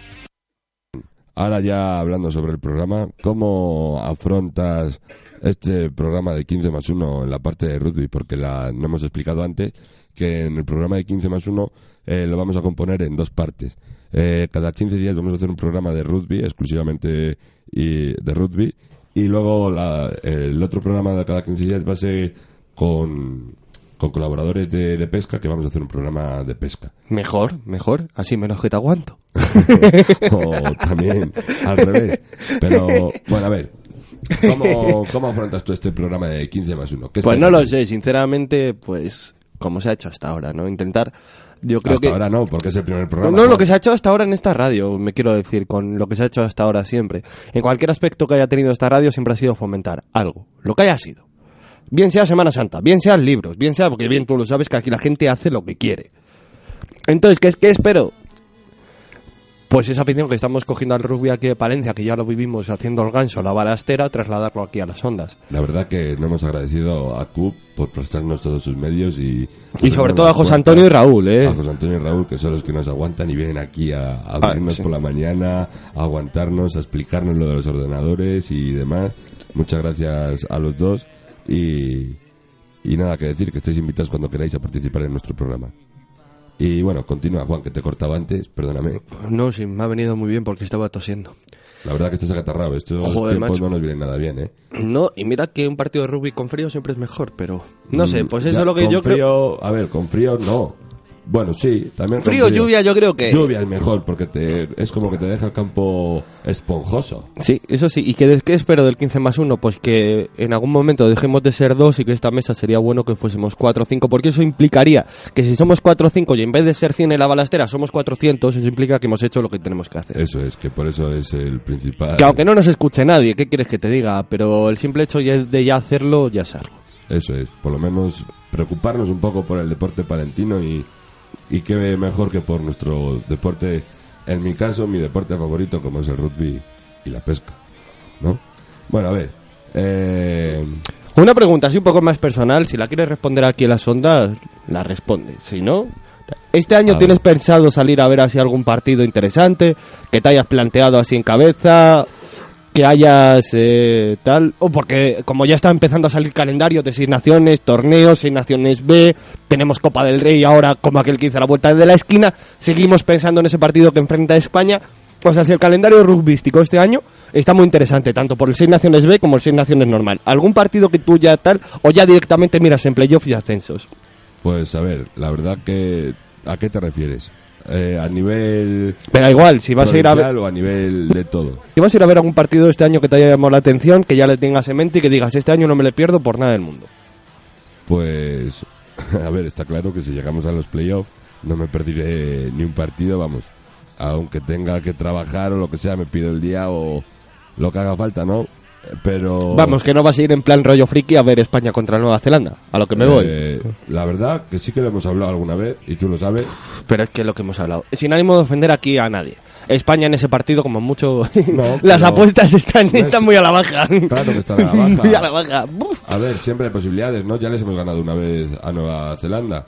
Speaker 1: Ahora ya hablando sobre el programa, ¿cómo afrontas este programa de 15 más 1 en la parte de rugby? Porque la, no hemos explicado antes que en el programa de 15 más 1 eh, lo vamos a componer en dos partes. Eh, cada 15 días vamos a hacer un programa de rugby, exclusivamente y, de rugby, y luego la- el otro programa de cada 15 días va a ser con, con colaboradores de, de pesca, que vamos a hacer un programa de pesca.
Speaker 2: Mejor, mejor, así menos que te aguanto.
Speaker 1: o también al revés. Pero, bueno, a ver, ¿cómo, cómo afrontas tú este programa de 15 más 1?
Speaker 2: Pues no lo sé, sinceramente, pues como se ha hecho hasta ahora, ¿no? Intentar, yo creo
Speaker 1: Hasta
Speaker 2: que...
Speaker 1: ahora no, porque es el primer programa.
Speaker 2: no, lo que se ha hecho hasta ahora en esta radio, me quiero decir, con lo que se ha hecho hasta ahora siempre. En cualquier aspecto que haya tenido esta radio siempre ha sido fomentar algo, lo que haya sido. Bien sea Semana Santa, bien sean libros, bien sea, porque bien tú lo sabes que aquí la gente hace lo que quiere. Entonces, ¿qué, qué espero? Pues esa afición que estamos cogiendo al rugby aquí de Palencia, que ya lo vivimos haciendo el ganso, la balastera, trasladarlo aquí a las ondas.
Speaker 1: La verdad que no hemos agradecido a CUP por prestarnos todos sus medios y...
Speaker 2: Y sobre todo a José. Antonio y Raúl, ¿eh?
Speaker 1: A José Antonio y Raúl, que son los que nos aguantan y vienen aquí a, a abrirnos
Speaker 2: sí.
Speaker 1: por la mañana, a aguantarnos, a explicarnos lo de los ordenadores y demás. Muchas gracias a los dos y, y nada que decir, que estáis invitados cuando queráis a participar en nuestro programa. Y bueno, continúa Juan, que te cortaba antes, perdóname.
Speaker 2: No, sí, me ha venido muy bien porque estaba tosiendo.
Speaker 1: La verdad que estás acatarrado, estos
Speaker 2: Joder,
Speaker 1: tiempos
Speaker 2: macho.
Speaker 1: no nos vienen nada bien, ¿eh?
Speaker 2: No, y mira que un partido de rugby con frío siempre es mejor, pero no sé,
Speaker 1: Mm,
Speaker 2: pues eso es lo que
Speaker 1: con
Speaker 2: yo creo.
Speaker 1: frío, A ver, con frío no. Bueno, sí, también
Speaker 2: Frío, lluvia, yo creo que-
Speaker 1: Lluvia es mejor, porque te, es como que te deja el campo esponjoso.
Speaker 2: Sí, eso sí. ¿Y qué, qué espero del 15 más 1? Pues que en algún momento dejemos de ser dos y que esta mesa sería bueno que fuésemos 4 o 5, porque eso implicaría que si somos 4 o 5 y en vez de ser 100 en la balastera somos 400, eso implica que hemos hecho lo que tenemos que hacer.
Speaker 1: Eso es, que por eso es el principal.
Speaker 2: Que aunque no nos escuche nadie, ¿qué quieres que te diga? Pero el simple hecho de ya hacerlo ya es algo.
Speaker 1: Eso es, por lo menos preocuparnos un poco por el deporte palentino y, y qué mejor que por nuestro deporte, en mi caso, mi deporte favorito como es el rugby y la pesca, ¿no? Bueno, a ver, eh,
Speaker 2: Una pregunta así un poco más personal, si la quieres responder aquí en las ondas, la respondes. Si no, ¿este año
Speaker 1: A
Speaker 2: tienes
Speaker 1: ver.
Speaker 2: pensado salir a ver así algún partido interesante? Que te hayas planteado así en cabeza, que hayas eh, tal... O porque como ya está empezando a salir calendario de seis naciones, torneos, seis naciones B, tenemos Copa del Rey ahora como aquel que hizo la vuelta de la esquina, seguimos pensando en ese partido que enfrenta a España. Pues hacia el calendario rugbístico este año está muy interesante, tanto por el Seis Naciones B como el Seis Naciones normal. ¿Algún partido que tú ya tal, o ya directamente miras en playoff y ascensos?
Speaker 1: pues a ver, la verdad que, ¿a qué te refieres? Eh, ¿A nivel
Speaker 2: Pero igual, si vas a ir a ver,
Speaker 1: o a nivel de todo?
Speaker 2: si vas a ir a ver algún partido este año que te haya llamado la atención, que ya le tengas en mente y que digas, este año no me le pierdo por nada del mundo.
Speaker 1: Pues, a ver, está claro que si llegamos a los playoffs no me perderé ni un partido, vamos. Aunque tenga que trabajar o lo que sea, me pido el día o lo que haga falta, ¿no? Pero...
Speaker 2: Vamos, que no vas a ir en plan rollo friki a ver España contra Nueva Zelanda, a lo que me voy.
Speaker 1: eh, la verdad que sí que lo hemos hablado alguna vez y tú lo sabes.
Speaker 2: Pero es que es lo que hemos hablado. Sin ánimo de ofender aquí a nadie. España en ese partido, como mucho.
Speaker 1: No,
Speaker 2: Las apuestas están,
Speaker 1: No es-
Speaker 2: están muy a la baja.
Speaker 1: Claro que están a la baja.
Speaker 2: muy a la baja.
Speaker 1: A ver, siempre hay posibilidades, ¿no? Ya les hemos ganado una vez a Nueva Zelanda.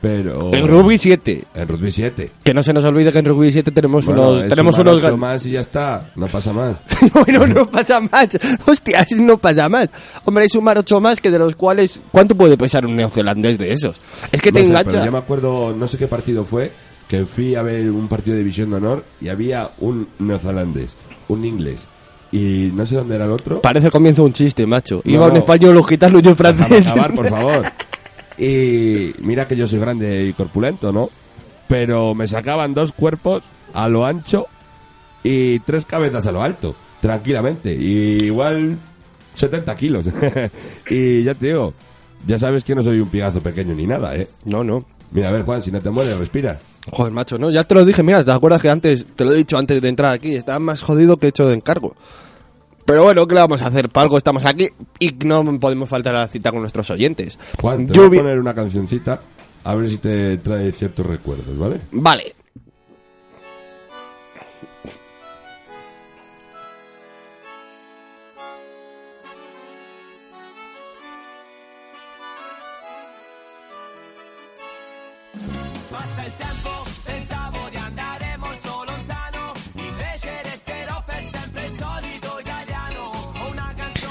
Speaker 1: Pero...
Speaker 2: En rugby 7.
Speaker 1: En rugby 7.
Speaker 2: Que no se nos olvide que en rugby 7 tenemos
Speaker 1: Bueno,
Speaker 2: unos. Tenemos unos.
Speaker 1: ocho más y ya está, no pasa más.
Speaker 2: bueno, no pasa más. Hostia, no pasa más. Hombre, hay sumar 8 más que de los cuales. ¿Cuánto puede pesar un neozelandés de esos? Es que te
Speaker 1: No sé,
Speaker 2: engancha.
Speaker 1: pero yo me acuerdo, no sé qué partido fue, que fui a ver un partido de División de Honor y había un neozelandés, un inglés y no sé dónde era el otro.
Speaker 2: Parece el comienzo de un chiste, macho.
Speaker 1: No,
Speaker 2: Iba un
Speaker 1: no.
Speaker 2: español, un gitano y un
Speaker 1: Déjame
Speaker 2: francés.
Speaker 1: acabar, por favor. Y mira que yo soy grande y corpulento, ¿no? Pero me sacaban dos cuerpos a lo ancho y tres cabezas a lo alto, tranquilamente. Y igual 70 kilos. y ya te digo, ya sabes que no soy un pigazo pequeño ni nada, ¿eh?
Speaker 2: No, no.
Speaker 1: Mira, a ver, Juan, si no te mueres, respira.
Speaker 2: Joder, macho, no, ya te lo dije, mira, ¿te acuerdas que antes, te lo he dicho antes de entrar aquí, estaba más jodido que hecho de encargo? Pero bueno, ¿qué le vamos a hacer? Para algo estamos aquí y no podemos faltar a la cita con nuestros oyentes.
Speaker 1: Juan, te voy a poner una cancioncita a ver si te trae ciertos recuerdos, ¿vale?
Speaker 2: Vale.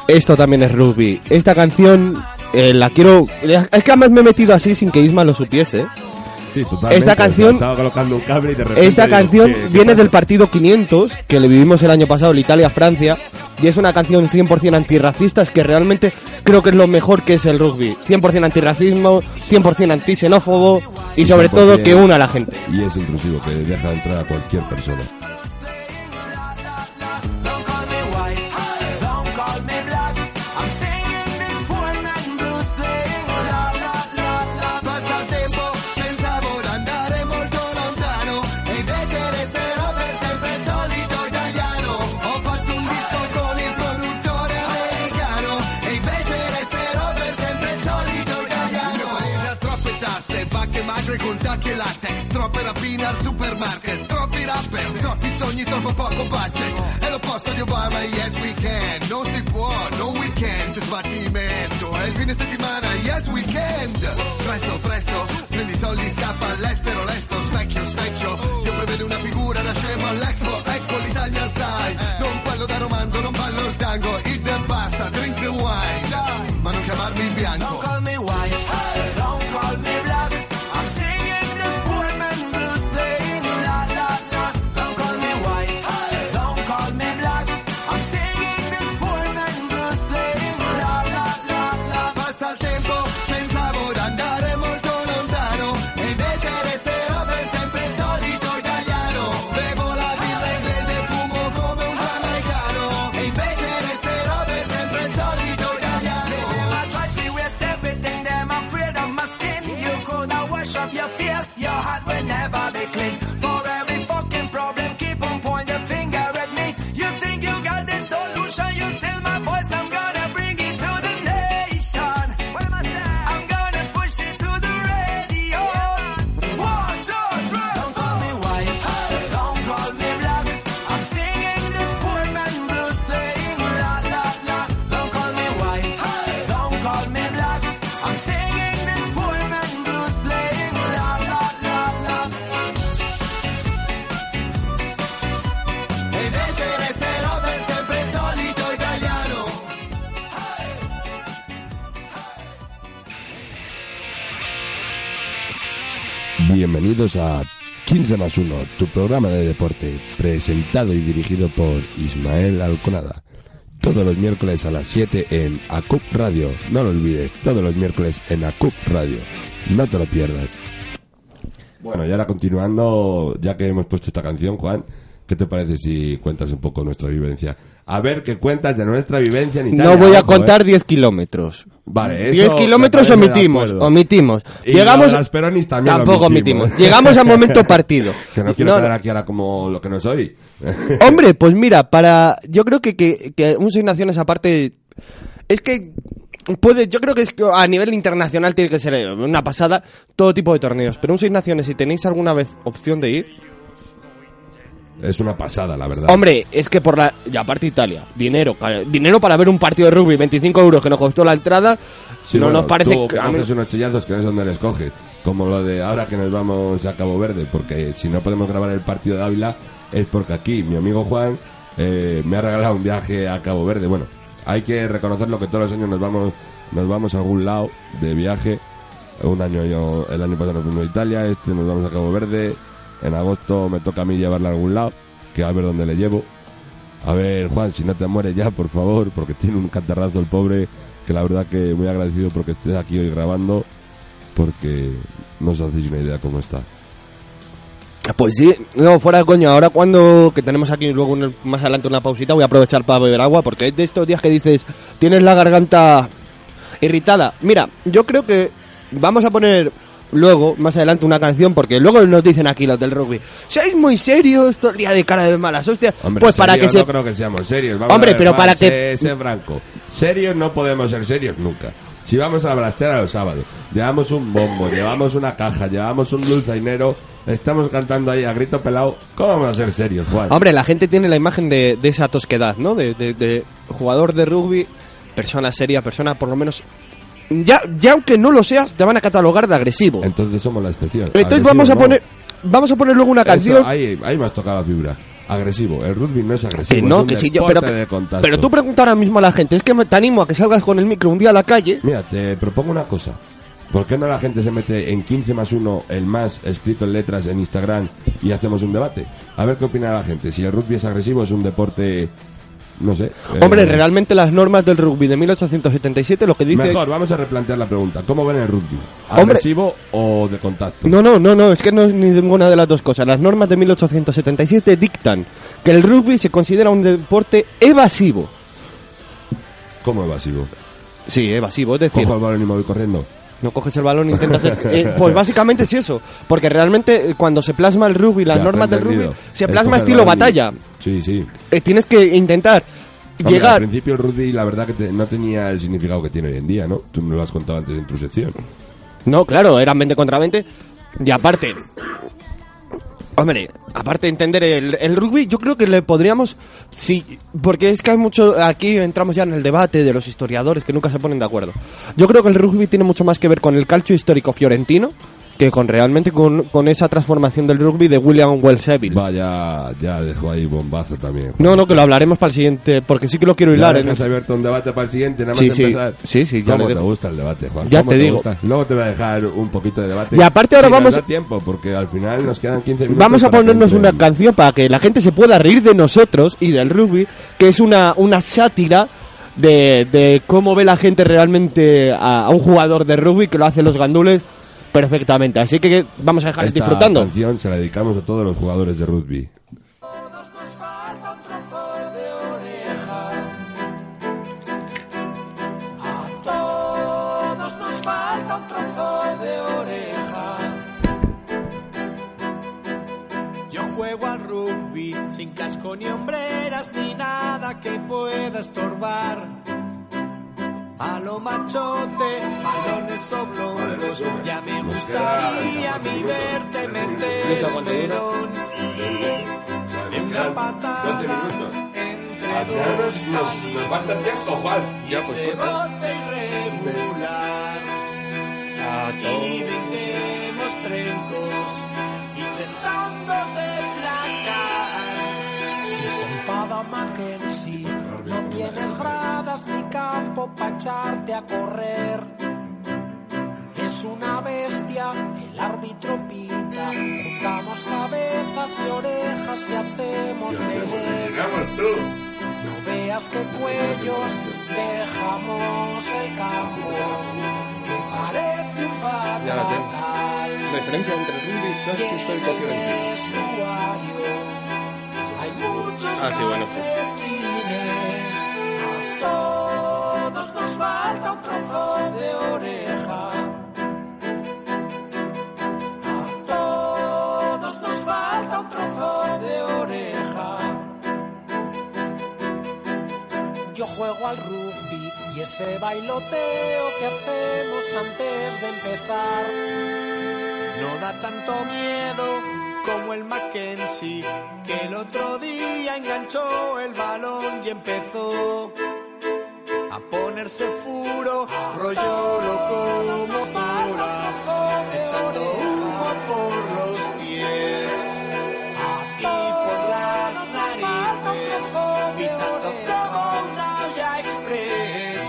Speaker 2: Esto también es rugby. Esta canción eh, la quiero... Es que además me he metido así sin que Isma lo supiese.
Speaker 1: Sí.
Speaker 2: Esta canción-
Speaker 1: Estaba colocando un cable y de repente.
Speaker 2: Esta
Speaker 1: digo,
Speaker 2: canción
Speaker 1: ¿qué- qué
Speaker 2: viene
Speaker 1: pasa?
Speaker 2: del partido 500, que le vivimos el año pasado, el Italia-Francia, y es una canción 100% antirracista, es que realmente creo que es lo mejor que es el rugby. 100% antirracismo, 100% antisenófobo y sobre todo
Speaker 1: 100%.
Speaker 2: que una a la gente.
Speaker 1: Y es intrusivo, que deja entrar a cualquier persona.
Speaker 9: Troppe rapine al supermarket, troppi rapper Troppi sogni, troppo poco budget. È l'opposto di Obama, yes we can. Non si può, no weekend Sbattimento, è il fine settimana, yes weekend Presto, presto,
Speaker 1: Bienvenidos a 15 más 1, tu programa de deporte, presentado y dirigido por Ismael Alconada. Todos los miércoles a las 7 en ACUP Radio. No lo olvides, todos los miércoles en ACUP Radio. No te lo pierdas. Bueno, y ahora continuando, ya que hemos puesto esta canción, Juan, ¿qué te parece si cuentas un poco nuestra vivencia? A ver qué cuentas de nuestra vivencia en Italia.
Speaker 2: No voy a
Speaker 1: ¿eh?
Speaker 2: contar 10 kilómetros.
Speaker 1: Vale,
Speaker 2: 10
Speaker 1: eso
Speaker 2: kilómetros omitimos, omitimos.
Speaker 1: Y
Speaker 2: Llegamos
Speaker 1: las Peronis también
Speaker 2: Tampoco
Speaker 1: omitimos.
Speaker 2: omitimos. Llegamos al momento partido.
Speaker 1: Que no quiero
Speaker 2: No,
Speaker 1: quedar aquí ahora como lo que no soy.
Speaker 2: Hombre, pues mira, para yo creo que, que, que un Seis Naciones aparte es que puede, yo creo que, es que a nivel internacional tiene que ser una pasada todo tipo de torneos, pero un Seis Naciones si tenéis alguna vez opción de ir,
Speaker 1: Es una pasada, la verdad.
Speaker 2: hombre, es que por la y aparte Italia, dinero, dinero para ver un partido de rugby, 25 euros que nos costó la entrada,
Speaker 1: Sí,
Speaker 2: no
Speaker 1: bueno,
Speaker 2: nos parece
Speaker 1: tú
Speaker 2: que-
Speaker 1: coges unos chillazos que no es donde les coges. Como lo de ahora que nos vamos a Cabo Verde, porque si no podemos grabar el partido de Ávila es porque aquí mi amigo Juan eh, me ha regalado un viaje a Cabo Verde. Bueno, hay que reconocerlo que todos los años nos vamos nos vamos a algún lado de viaje. Un año yo, el año pasado nos fuimos a Italia, este nos vamos a Cabo Verde. En agosto me toca a mí llevarla a algún lado, que a ver dónde le llevo. A ver, Juan, si no te mueres ya, por favor, porque tiene un catarrazo el pobre, que la verdad que muy agradecido porque estés aquí hoy grabando, porque no os hacéis una idea cómo está.
Speaker 2: Pues sí, no, fuera de coño, ahora cuando que tenemos aquí luego más adelante una pausita voy a aprovechar para beber agua porque es de estos días que dices, tienes la garganta irritada. Mira, yo creo que vamos a poner luego, más adelante, una canción porque luego nos dicen aquí los del rugby, sois muy serios, todo el día de cara de malas hostias.
Speaker 1: Hombre,
Speaker 2: pues para que se...
Speaker 1: no creo que seamos serios. Vamos
Speaker 2: Hombre,
Speaker 1: a ver,
Speaker 2: pero para que-
Speaker 1: sé franco. Serios no podemos ser serios nunca. Si vamos a la blastera los sábados, llevamos un bombo, llevamos una caja, llevamos un dulzainero, estamos cantando ahí a grito pelado, ¿cómo vamos a ser serios, Juan?
Speaker 2: Hombre, la gente tiene la imagen de, de esa tosquedad, ¿no? De, de- de jugador de rugby, persona seria, persona por lo menos ya, ya aunque no lo seas, te van a catalogar de agresivo.
Speaker 1: Entonces somos la excepción.
Speaker 2: Entonces
Speaker 1: Agresivo,
Speaker 2: vamos a
Speaker 1: no.
Speaker 2: poner vamos a poner luego una
Speaker 1: Eso,
Speaker 2: canción.
Speaker 1: ahí, ahí me has tocado la fibra. Agresivo. El rugby no es agresivo.
Speaker 2: Que no,
Speaker 1: es un
Speaker 2: que sí, yo, pero,
Speaker 1: de contacto.
Speaker 2: pero tú pregunta ahora mismo a la gente, es que me- te animo a que salgas con el micro un día a la calle.
Speaker 1: Mira, te propongo una cosa. ¿Por qué no la gente se mete en 15 más 1, el más escrito en letras en Instagram y hacemos un debate? A ver qué opina la gente. Si el rugby es agresivo, es un deporte. No sé. eh,
Speaker 2: Hombre, realmente las normas del rugby de 1877 lo que dice...
Speaker 1: Mejor, vamos a replantear la pregunta. ¿Cómo ven el rugby?
Speaker 2: Hombre.
Speaker 1: ¿Agresivo o de contacto?
Speaker 2: No, no, no, no, es que no es ni ninguna de las dos cosas. Las normas de 1877 dictan que el rugby se considera un deporte evasivo.
Speaker 1: ¿Cómo evasivo?
Speaker 2: Sí, evasivo, es decir,
Speaker 1: Cojo el balón y me voy corriendo.
Speaker 2: No coges el balón intentas... eh, pues básicamente es eso, porque realmente eh, cuando se plasma el rugby, las
Speaker 1: Ya,
Speaker 2: normas del rugby, se plasma estilo batalla.
Speaker 1: Sí, sí.
Speaker 2: Eh, tienes que intentar
Speaker 1: Hombre, Al
Speaker 2: llegar...
Speaker 1: principio el rugby, la verdad que te- no tenía el significado que tiene hoy en día, ¿no? Tú me lo has contado antes en tu sección.
Speaker 2: No, claro, eran 20 contra 20. Y aparte, hombre, aparte de entender el, el rugby, yo creo que le podríamos, sí, porque es que hay mucho, aquí entramos ya en el debate de los historiadores que nunca se ponen de acuerdo. Yo creo que el rugby tiene mucho más que ver con el calcio histórico fiorentino que con realmente con, con esa transformación del rugby de William Wells Evans.
Speaker 1: Vaya, ya dejó ahí bombazo también.
Speaker 2: No, no, que lo hablaremos para el siguiente, porque sí que lo quiero
Speaker 1: Ya
Speaker 2: hilar. en
Speaker 1: dejas
Speaker 2: eso.
Speaker 1: abierto un debate para el siguiente, nada más
Speaker 2: Sí, sí.
Speaker 1: empezar.
Speaker 2: Sí, sí, ya
Speaker 1: ¿Cómo te gusta el debate, Juan?
Speaker 2: Ya
Speaker 1: ¿Cómo
Speaker 2: te digo.
Speaker 1: gusta? Luego te voy a dejar un poquito de debate.
Speaker 2: Y aparte ahora
Speaker 1: nos
Speaker 2: vamos-
Speaker 1: da tiempo, porque al final nos quedan 15 minutos.
Speaker 2: Vamos a ponernos una canción para que la gente se pueda reír de nosotros y del rugby, que es una, una sátira de, de cómo ve la gente realmente a, a un jugador de rugby que lo hace los gandules perfectamente. Así que vamos a dejar
Speaker 1: Esta
Speaker 2: disfrutando.
Speaker 1: canción se la dedicamos a todos los jugadores de rugby.
Speaker 6: nos falta un trozo de oreja. A todos nos falta un trozo de oreja. Yo juego al rugby sin casco ni hombreras ni nada que pueda estorbar. A lo machote, balones oblongos, ya me gustaría a mí verte meter un melón de una patada entre dos y ese bote irregular y brindemos trencos intentando deplacar si se enfada tienes gradas ni campo para echarte a correr es una bestia, el árbitro pita. Juntamos cabezas y orejas y hacemos melés. No veas que cuellos dejamos el campo, que parece un patatal.
Speaker 2: diferencia entre rugby,
Speaker 6: Y el vestuario hay muchos
Speaker 2: Ah, sí, bueno,
Speaker 6: un trozo de oreja. A todos nos falta un trozo de oreja. Yo juego al rugby y ese bailoteo que hacemos antes de empezar no da tanto miedo como el Mackenzie que el otro día enganchó el balón y empezó ponerse furo, rollo loco como echando humo por los pies y por las narices, pitando como una olla express.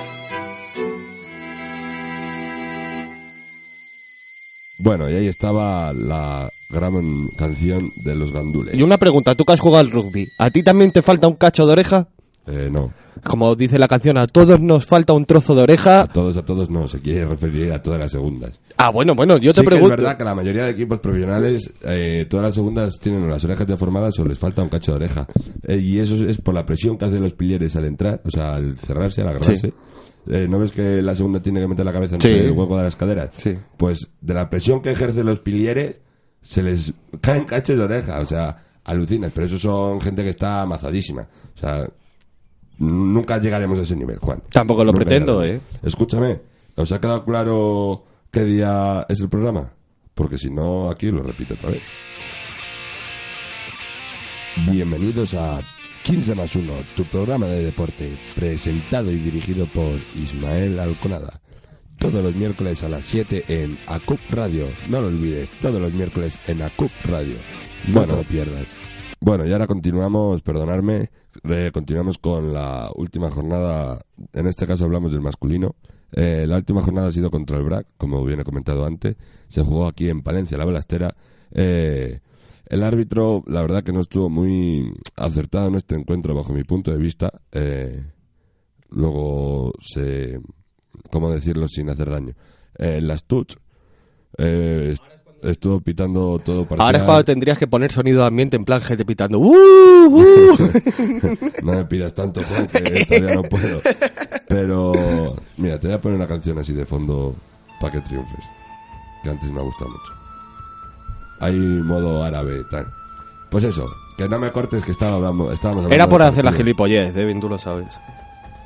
Speaker 1: Bueno, y ahí estaba la gran canción de los gandules.
Speaker 2: Y una pregunta, tú que has jugado al rugby, ¿a ti también te falta un cacho de oreja?
Speaker 1: Eh, no,
Speaker 2: Como dice la canción, a todos nos falta un trozo de oreja.
Speaker 1: a todos, a todos no, se quiere referir a todas las segundas.
Speaker 2: Ah, bueno, bueno, yo te
Speaker 1: Sí que
Speaker 2: pregunto.
Speaker 1: es verdad que la mayoría de equipos profesionales, eh, todas las segundas tienen las orejas deformadas o les falta un cacho de oreja. Eh, y eso es, por la presión que hacen los pilleres al entrar, o sea, al cerrarse, al agarrarse. Eh, ¿No ves que la segunda tiene que meter la cabeza
Speaker 2: Sí.
Speaker 1: el hueco de las caderas?
Speaker 2: Sí.
Speaker 1: Pues de la presión que ejercen los pilleres, se les caen cachos de oreja, o sea, alucinas. Pero eso son gente que está amazadísima. O sea, nunca llegaremos a ese nivel, Juan.
Speaker 2: Tampoco lo
Speaker 1: Nunca
Speaker 2: pretendo,
Speaker 1: llegaremos.
Speaker 2: ¿eh?
Speaker 1: Escúchame, ¿os ha quedado claro qué día es el programa? Porque si no, aquí lo repito otra vez. Bienvenidos a 15 más 1, tu programa de deporte, presentado y dirigido por Ismael Alconada. todos los miércoles a las 7 en ACUP Radio. No lo olvides, todos los miércoles en ACUP Radio. No te lo pierdas. Bueno, y ahora continuamos, perdonadme, eh, continuamos con la última jornada, en este caso hablamos del masculino. Eh, la última jornada ha sido contra el BRAC, como bien he comentado antes. Se jugó aquí en Palencia, la Balastera. Eh, el árbitro, la verdad que no estuvo muy acertado en este encuentro bajo mi punto de vista. Eh, luego se... ¿Cómo decirlo sin hacer daño? Eh, las touch estuvo pitando todo para
Speaker 2: Ahora es cuando tendrías que poner sonido de ambiente en plan gente pitando. ¡Uh! ¡Uh!
Speaker 1: no me pidas tanto, Juan, que todavía no puedo. Pero, mira, te voy a poner una canción así de fondo para que triunfes. Que antes me ha gustado mucho. Hay modo árabe, tal. Pues eso, que no me cortes que estaba hablando, estábamos hablando
Speaker 2: Era por hacer la
Speaker 1: partido.
Speaker 2: gilipollez, Devin, tú lo sabes.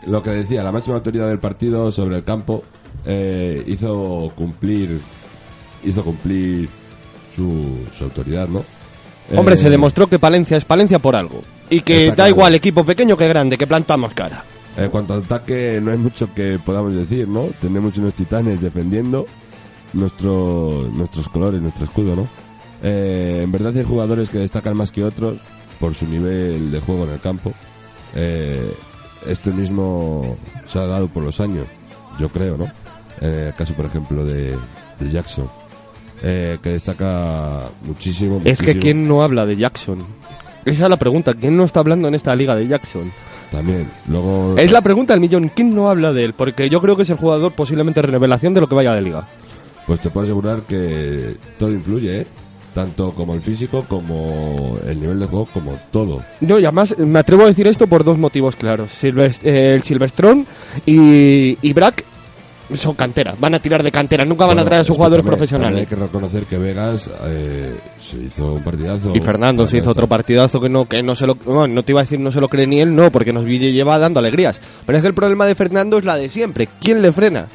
Speaker 1: Lo que decía, la máxima autoridad del partido sobre el campo eh, hizo cumplir hizo cumplir su, su autoridad, ¿no?
Speaker 2: Hombre,
Speaker 1: Eh,
Speaker 2: se demostró que Palencia es Palencia por algo. Y que da
Speaker 1: claro.
Speaker 2: igual equipo pequeño que grande, que plantamos cara.
Speaker 1: En cuanto al ataque, no hay mucho que podamos decir, ¿no? Tenemos unos titanes defendiendo nuestro, nuestros colores, nuestro escudo, ¿no? Eh, en verdad hay jugadores que destacan más que otros por su nivel de juego en el campo. Eh, esto mismo se ha dado por los años, yo creo, ¿no? En el caso, por ejemplo, de, de Jackson, eh, que destaca muchísimo.
Speaker 2: Es que. ¿quién no habla de Jackson? Esa es la pregunta. ¿Quién no está hablando en esta liga de Jackson?
Speaker 1: También, luego...
Speaker 2: Es la pregunta del millón. ¿Quién no habla de él? Porque yo creo que es el jugador posiblemente revelación de lo que vaya de liga.
Speaker 1: Pues te puedo asegurar que todo influye, ¿eh? Tanto como el físico, como el nivel de juego, como todo.
Speaker 2: No, y además me atrevo a decir esto por dos motivos claros. Silvest- eh, el Silverstone y, y Brack son cantera. Van a tirar de cantera. Nunca van a traer a sus jugadores profesionales.
Speaker 1: Hay que reconocer que Vegas eh, se hizo un partidazo.
Speaker 2: Y Fernando se hizo otro partidazo que no que no se lo bueno, no te iba a decir no se lo cree ni él, no, porque nos lleva dando alegrías. Pero es que el problema de Fernando es la de siempre. ¿Quién le frena?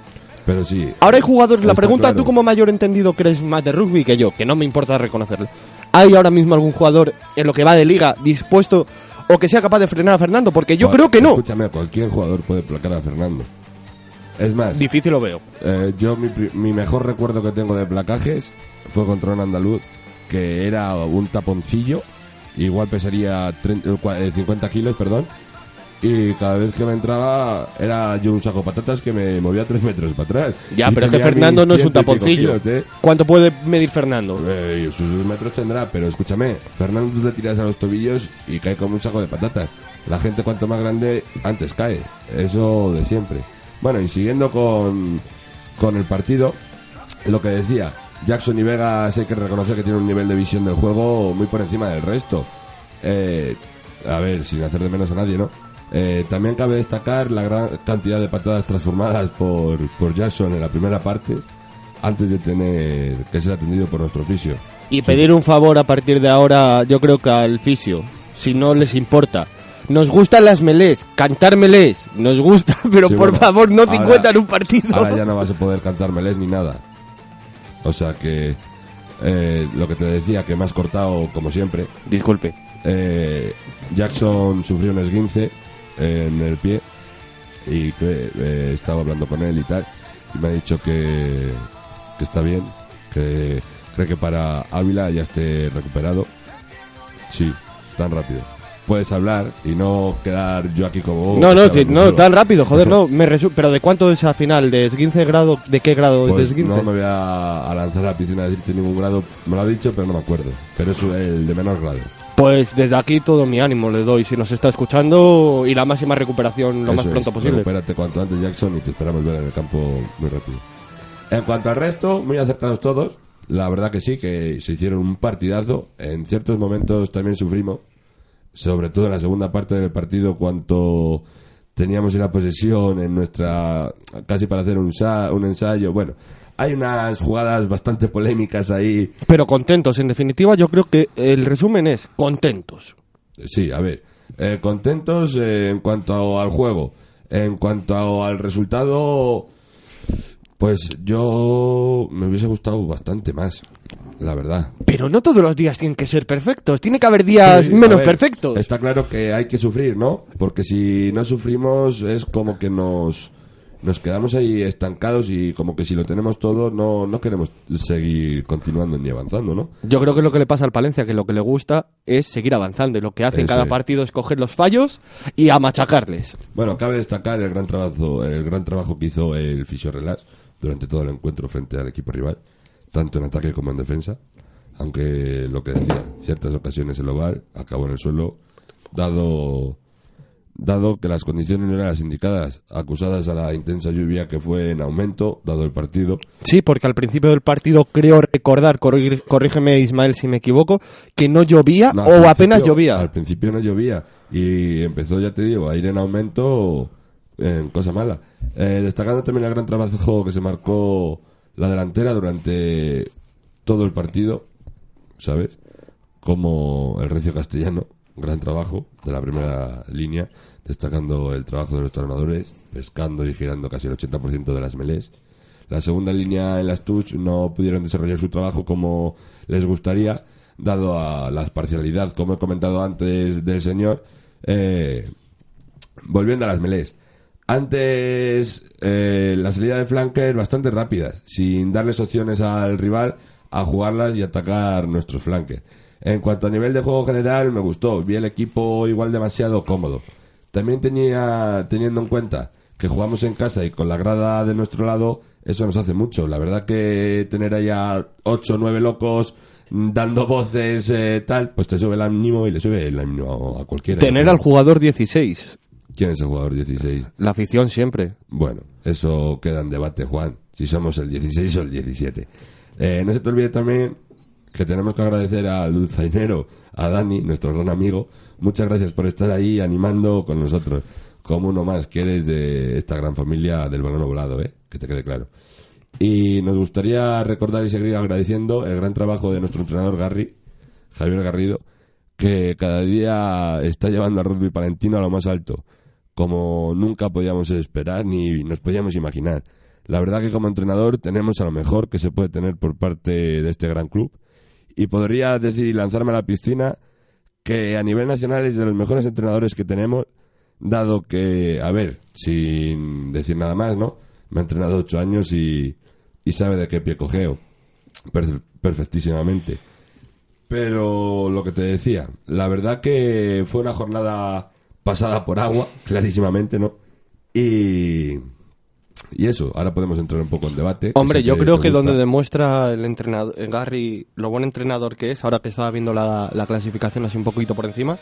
Speaker 1: Pero sí.
Speaker 2: Ahora hay jugadores, la pregunta
Speaker 1: claro.
Speaker 2: tú como mayor entendido crees más de rugby que yo, que no me importa reconocerlo. ¿Hay ahora mismo algún jugador en lo que va de liga dispuesto o que sea capaz de frenar a Fernando? Porque yo creo que no.
Speaker 1: Escúchame, cualquier jugador puede placar a Fernando. Es más,
Speaker 2: Difícil lo veo.
Speaker 1: eh, yo mi, mejor recuerdo que tengo de placajes fue contra un andaluz que era un taponcillo, igual pesaría 30, eh, cua- eh, 50 kilos, perdón, y cada vez que me entraba era yo un saco de patatas que me movía 3 metros para atrás.
Speaker 2: Ya,
Speaker 1: Y
Speaker 2: pero es que Fernando no es un taponcillo.
Speaker 1: kilos, ¿eh?
Speaker 2: ¿Cuánto puede medir Fernando?
Speaker 1: Eh, sus metros tendrá, pero escúchame, Fernando tú te tiras a los tobillos y cae como un saco de patatas. La gente cuanto más grande, antes cae. Eso de siempre. Bueno, y siguiendo con, con el partido, lo que decía, Jackson y Vegas hay que reconocer que tienen un nivel de visión del juego muy por encima del resto. Eh, a ver, sin hacer de menos a nadie, ¿no? Eh, también cabe destacar la gran cantidad de patadas transformadas por, por Jackson en la primera parte, antes de tener que ser atendido por nuestro oficio.
Speaker 2: Y pedir un favor a partir de ahora, yo creo que al fisio, si no les importa. Nos gustan las melés, cantar melés, nos gusta, pero
Speaker 1: Sí,
Speaker 2: por
Speaker 1: bueno,
Speaker 2: favor no
Speaker 1: ahora-
Speaker 2: 50 en un partido.
Speaker 1: Ahora ya no vas a poder cantar melés ni nada. O sea que eh, lo que te decía, que me has cortado como siempre.
Speaker 2: Disculpe.
Speaker 1: Eh, Jackson sufrió un esguince en el pie y eh, estaba hablando con él y tal. Y me ha dicho que, que está bien, que cree que para Ávila ya esté recuperado. Sí, tan rápido. Puedes hablar y no quedar yo aquí como...
Speaker 2: No, no, no,
Speaker 1: solo.
Speaker 2: tan rápido, joder, no. Me resu- pero ¿de cuánto es al final? ¿De esguince grado? ¿De qué grado es de
Speaker 1: Pues
Speaker 2: esguince?
Speaker 1: no me voy a, lanzar a la piscina a decirte ningún grado. Me lo ha dicho, pero no me acuerdo. Pero es el de menor grado.
Speaker 2: Pues desde aquí todo mi ánimo le doy si nos está escuchando y la máxima recuperación lo más pronto
Speaker 1: es,
Speaker 2: posible.
Speaker 1: Recupérate cuanto antes, Jackson, y te esperamos ver en el campo muy rápido. En cuanto al resto, muy acertados todos. La verdad que sí, que se hicieron un partidazo. En ciertos momentos también sufrimos. Sobre todo en la segunda parte del partido, cuanto teníamos la posesión en nuestra. casi para hacer un, un ensayo. Bueno, hay unas jugadas bastante polémicas ahí.
Speaker 2: Pero contentos, en definitiva yo creo que el resumen es contentos.
Speaker 1: Sí, a ver. eh, contentos eh, en cuanto al juego. En cuanto al resultado, pues yo me hubiese gustado bastante más, la verdad.
Speaker 2: Pero no todos los días tienen que ser perfectos, tiene que haber días
Speaker 1: Sí,
Speaker 2: menos
Speaker 1: ver,
Speaker 2: perfectos.
Speaker 1: Está claro que hay que sufrir, ¿no? Porque si no sufrimos es como que nos nos quedamos ahí estancados y como que si lo tenemos todo no, no queremos seguir continuando ni avanzando, ¿no?
Speaker 2: Yo creo que es lo que le pasa al Palencia, que lo que le gusta es seguir avanzando y lo que hace en cada
Speaker 1: es.
Speaker 2: partido es coger los fallos y a machacarles.
Speaker 1: Bueno, cabe destacar el gran trabajo, el gran trabajo que hizo el Fisio Relax durante todo el encuentro frente al equipo rival, tanto en ataque como en defensa. Aunque lo que decía, ciertas ocasiones el oval acabó en el suelo, dado dado que las condiciones no eran las indicadas, acusadas a la intensa lluvia que fue en aumento, dado el partido.
Speaker 2: Sí, porque al principio del partido creo recordar, corri- corrígeme Ismael si me equivoco, que no llovía
Speaker 1: No,
Speaker 2: o apenas llovía.
Speaker 1: Al principio no llovía y empezó, ya te digo, a ir en aumento en cosa mala. Eh, destacando también el gran trabajo que se marcó la delantera durante todo el partido, ¿sabes? Como el Recio Castellano, gran trabajo de la primera línea, destacando el trabajo de los tornadores, pescando y girando casi el 80% de las melés. La segunda línea en las TUS no pudieron desarrollar su trabajo como les gustaría, dado a la parcialidad, como he comentado antes, del señor. Eh, volviendo a las melés. Antes, eh, la salida de flanker bastante rápidas, sin darles opciones al rival a jugarlas y atacar nuestros flanques. En cuanto a nivel de juego general, me gustó. Vi el equipo igual demasiado cómodo. También tenía, teniendo en cuenta que jugamos en casa y con la grada de nuestro lado, eso nos hace mucho. La verdad que tener allá ocho o nueve locos dando voces eh, tal, pues te sube el ánimo y le sube el ánimo a cualquiera.
Speaker 2: Tener al jugador 16,
Speaker 1: ¿Quién es el jugador 16?
Speaker 2: la afición siempre.
Speaker 1: Bueno, eso queda en debate, Juan. Si somos el 16 o el 17. Eh, no se te olvide también que tenemos que agradecer al dulzainero, a Dani, nuestro gran amigo. Muchas gracias por estar ahí animando con nosotros. Como uno más que eres de esta gran familia del balón volado, ¿eh? Que te quede claro. Y nos gustaría recordar y seguir agradeciendo el gran trabajo de nuestro entrenador Garry, Javier Garrido, que cada día está llevando al rugby palentino a lo más alto, como nunca podíamos esperar ni nos podíamos imaginar. La verdad que como entrenador tenemos a lo mejor que se puede tener por parte de este gran club y podría decir y lanzarme a la piscina que a nivel nacional es de los mejores entrenadores que tenemos, dado que, a ver, sin decir nada más, ¿no? Me ha entrenado ocho años y, y sabe de qué pie cogeo per- perfectísimamente. Pero lo que te decía, la verdad que fue una jornada pasada por agua, clarísimamente, ¿no? Y, y eso, ahora podemos entrar un poco en debate.
Speaker 2: Hombre, yo creo que
Speaker 1: gusta.
Speaker 2: donde demuestra el entrenador, eh, Garry lo buen entrenador que es, ahora que estaba viendo la, la clasificación así un poquito por encima,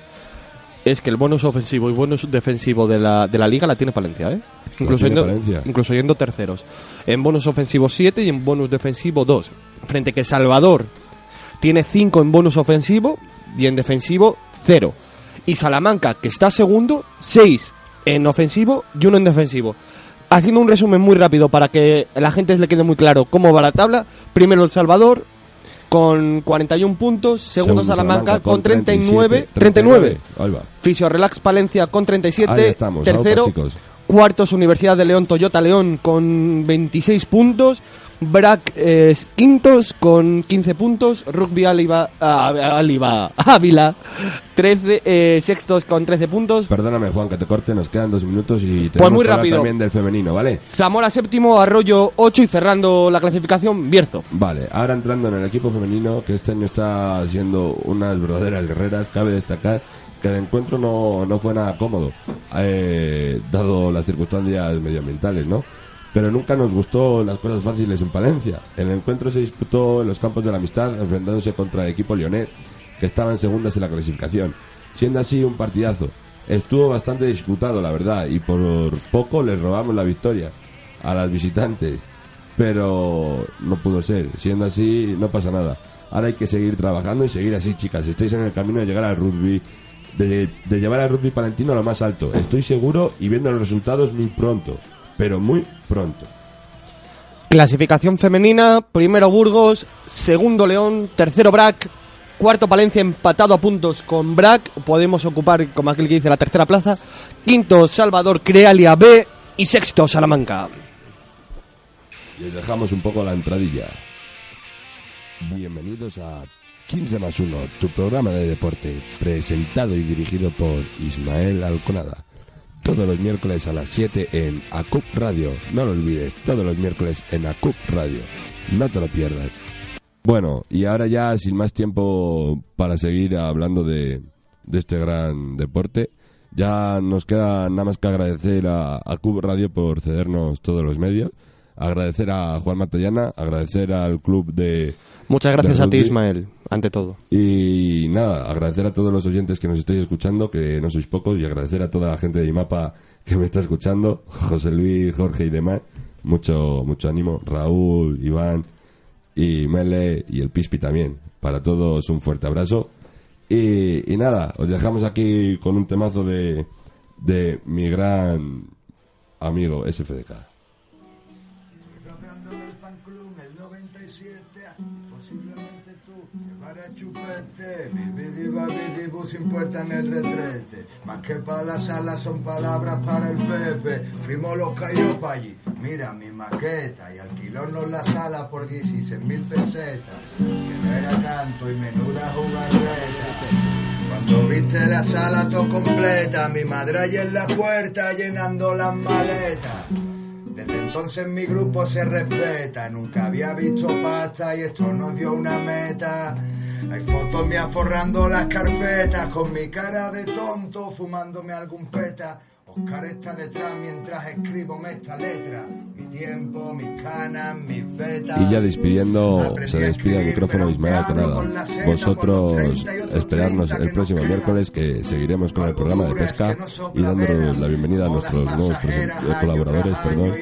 Speaker 2: es que el bonus ofensivo y bonus defensivo de la, de la liga la tiene Palencia, ¿eh? Incluso,
Speaker 1: tiene
Speaker 2: yendo, incluso yendo terceros. En bonus ofensivo 7 y en bonus defensivo 2. Frente que Salvador tiene 5 en bonus ofensivo y en defensivo 0. Y Salamanca, que está segundo, 6 en ofensivo y 1 en defensivo. Haciendo un resumen muy rápido para que a la gente le quede muy claro cómo va la tabla. Primero El Salvador con 41 puntos, segundo,
Speaker 1: Segundo
Speaker 2: Salamanca, con
Speaker 1: 37,
Speaker 2: 39, 39.
Speaker 1: Ahí va.
Speaker 2: Fisio Relax Palencia con 37,
Speaker 1: Ahí estamos,
Speaker 2: tercero,
Speaker 1: aupa,
Speaker 2: cuartos Universidad de León Toyota León con 26 puntos, Brac eh, quintos con 15 puntos, Rugby Aliva, ah, Ávila 13, eh, sextos con 13 puntos,
Speaker 1: Perdóname, Juan, que te corte, nos quedan dos minutos y tenemos
Speaker 2: Pues muy
Speaker 1: que hablar
Speaker 2: rápido.
Speaker 1: también del femenino, ¿vale?
Speaker 2: Zamora séptimo, Arroyo 8 y cerrando la clasificación Bierzo.
Speaker 1: Vale, ahora entrando en el equipo femenino, que este año está siendo unas verdaderas guerreras, cabe destacar que el encuentro no, no fue nada cómodo, eh, dado las circunstancias medioambientales, ¿no? Pero nunca nos gustó las cosas fáciles en Palencia. El encuentro se disputó en los campos de la amistad, enfrentándose contra el equipo leonés, que estaba en segundas en la clasificación, siendo así un partidazo. Estuvo bastante disputado, la verdad, y por poco les robamos la victoria a las visitantes pero no pudo ser. Siendo así, no pasa nada. Ahora hay que seguir trabajando y seguir así, chicas. Estáis en el camino de llegar al rugby, de, de llevar al rugby palentino a lo más alto. Estoy seguro y viendo los resultados muy pronto, pero muy pronto.
Speaker 2: Clasificación femenina, primero Burgos, segundo León, tercero Brac, cuarto Palencia empatado a puntos con Brac, podemos ocupar, como aquel que dice, la tercera plaza, quinto Salvador Crealia B y sexto Salamanca.
Speaker 1: Y os dejamos un poco la entradilla. Bienvenidos a 15 más 1, tu programa de deporte, presentado y dirigido por Ismael Alconada. Todos los miércoles a las 7 en ACUP Radio. No lo olvides, todos los miércoles en ACUP Radio. No te lo pierdas. Bueno, y ahora ya sin más tiempo para seguir hablando de, de este gran deporte, ya nos queda nada más que agradecer a, a CUB Radio por cedernos todos los medios, agradecer a Juan Matallana, agradecer al club de...
Speaker 2: Muchas gracias
Speaker 1: de
Speaker 2: a ti. Ismael, ante todo.
Speaker 1: Y nada, agradecer a todos los oyentes que nos estáis escuchando, que no sois pocos, y agradecer a toda la gente de IMAPA que me está escuchando, José Luis, Jorge y demás. Mucho, mucho ánimo. Raúl, Iván y Mele y el Pispi también. Para todos un fuerte abrazo. Y, y nada, os dejamos aquí con un temazo de, de mi gran amigo SFDK.
Speaker 10: Club el 97 Posiblemente tú llevarás chupete Bibidi babidi bu sin puerta en el retrete. Más que para la sala son palabras para el Pepe. Fuimos los cayó pa' allí. Mira mi maqueta y alquilónos la sala por 16 mil pesetas. Que no era canto y menuda jugarreta. Cuando viste la sala todo completa Mi madre allí en la puerta llenando las maletas desde entonces mi grupo se respeta, nunca había visto pasta y esto nos dio una meta. Hay fotos mías forrando las carpetas, con mi cara de tonto fumándome algún peta. Oscar está detrás mientras escribo esta letra. Mi tiempo, mis canas, mis vetas.
Speaker 1: Y ya despidiendo, se despide el micrófono Ismael
Speaker 10: seta
Speaker 1: Vosotros
Speaker 10: por los 30 y otros
Speaker 1: esperarnos
Speaker 10: 30
Speaker 1: el próximo miércoles que seguiremos con el programa de pesca y dándonos la bienvenida a nuestros nuevos eh, colaboradores. Perdón.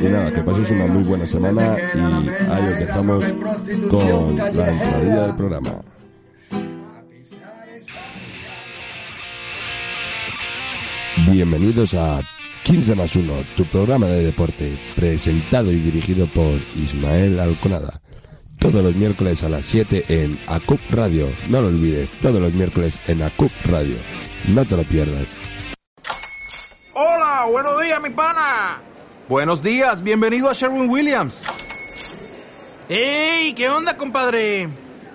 Speaker 1: Y nada, que paséis una muy buena semana y ahí os dejamos con la entradilla del programa. Bienvenidos a 15 más 1, tu programa de deporte, presentado y dirigido por Ismael Alconada. Todos los miércoles a las 7 en ACUP Radio. No lo olvides, todos los miércoles en ACUP Radio. No te lo pierdas.
Speaker 11: Hola, buenos días, mi pana.
Speaker 12: Buenos días, bienvenido a Sherwin Williams.
Speaker 11: ¡Ey! ¿Qué onda, compadre?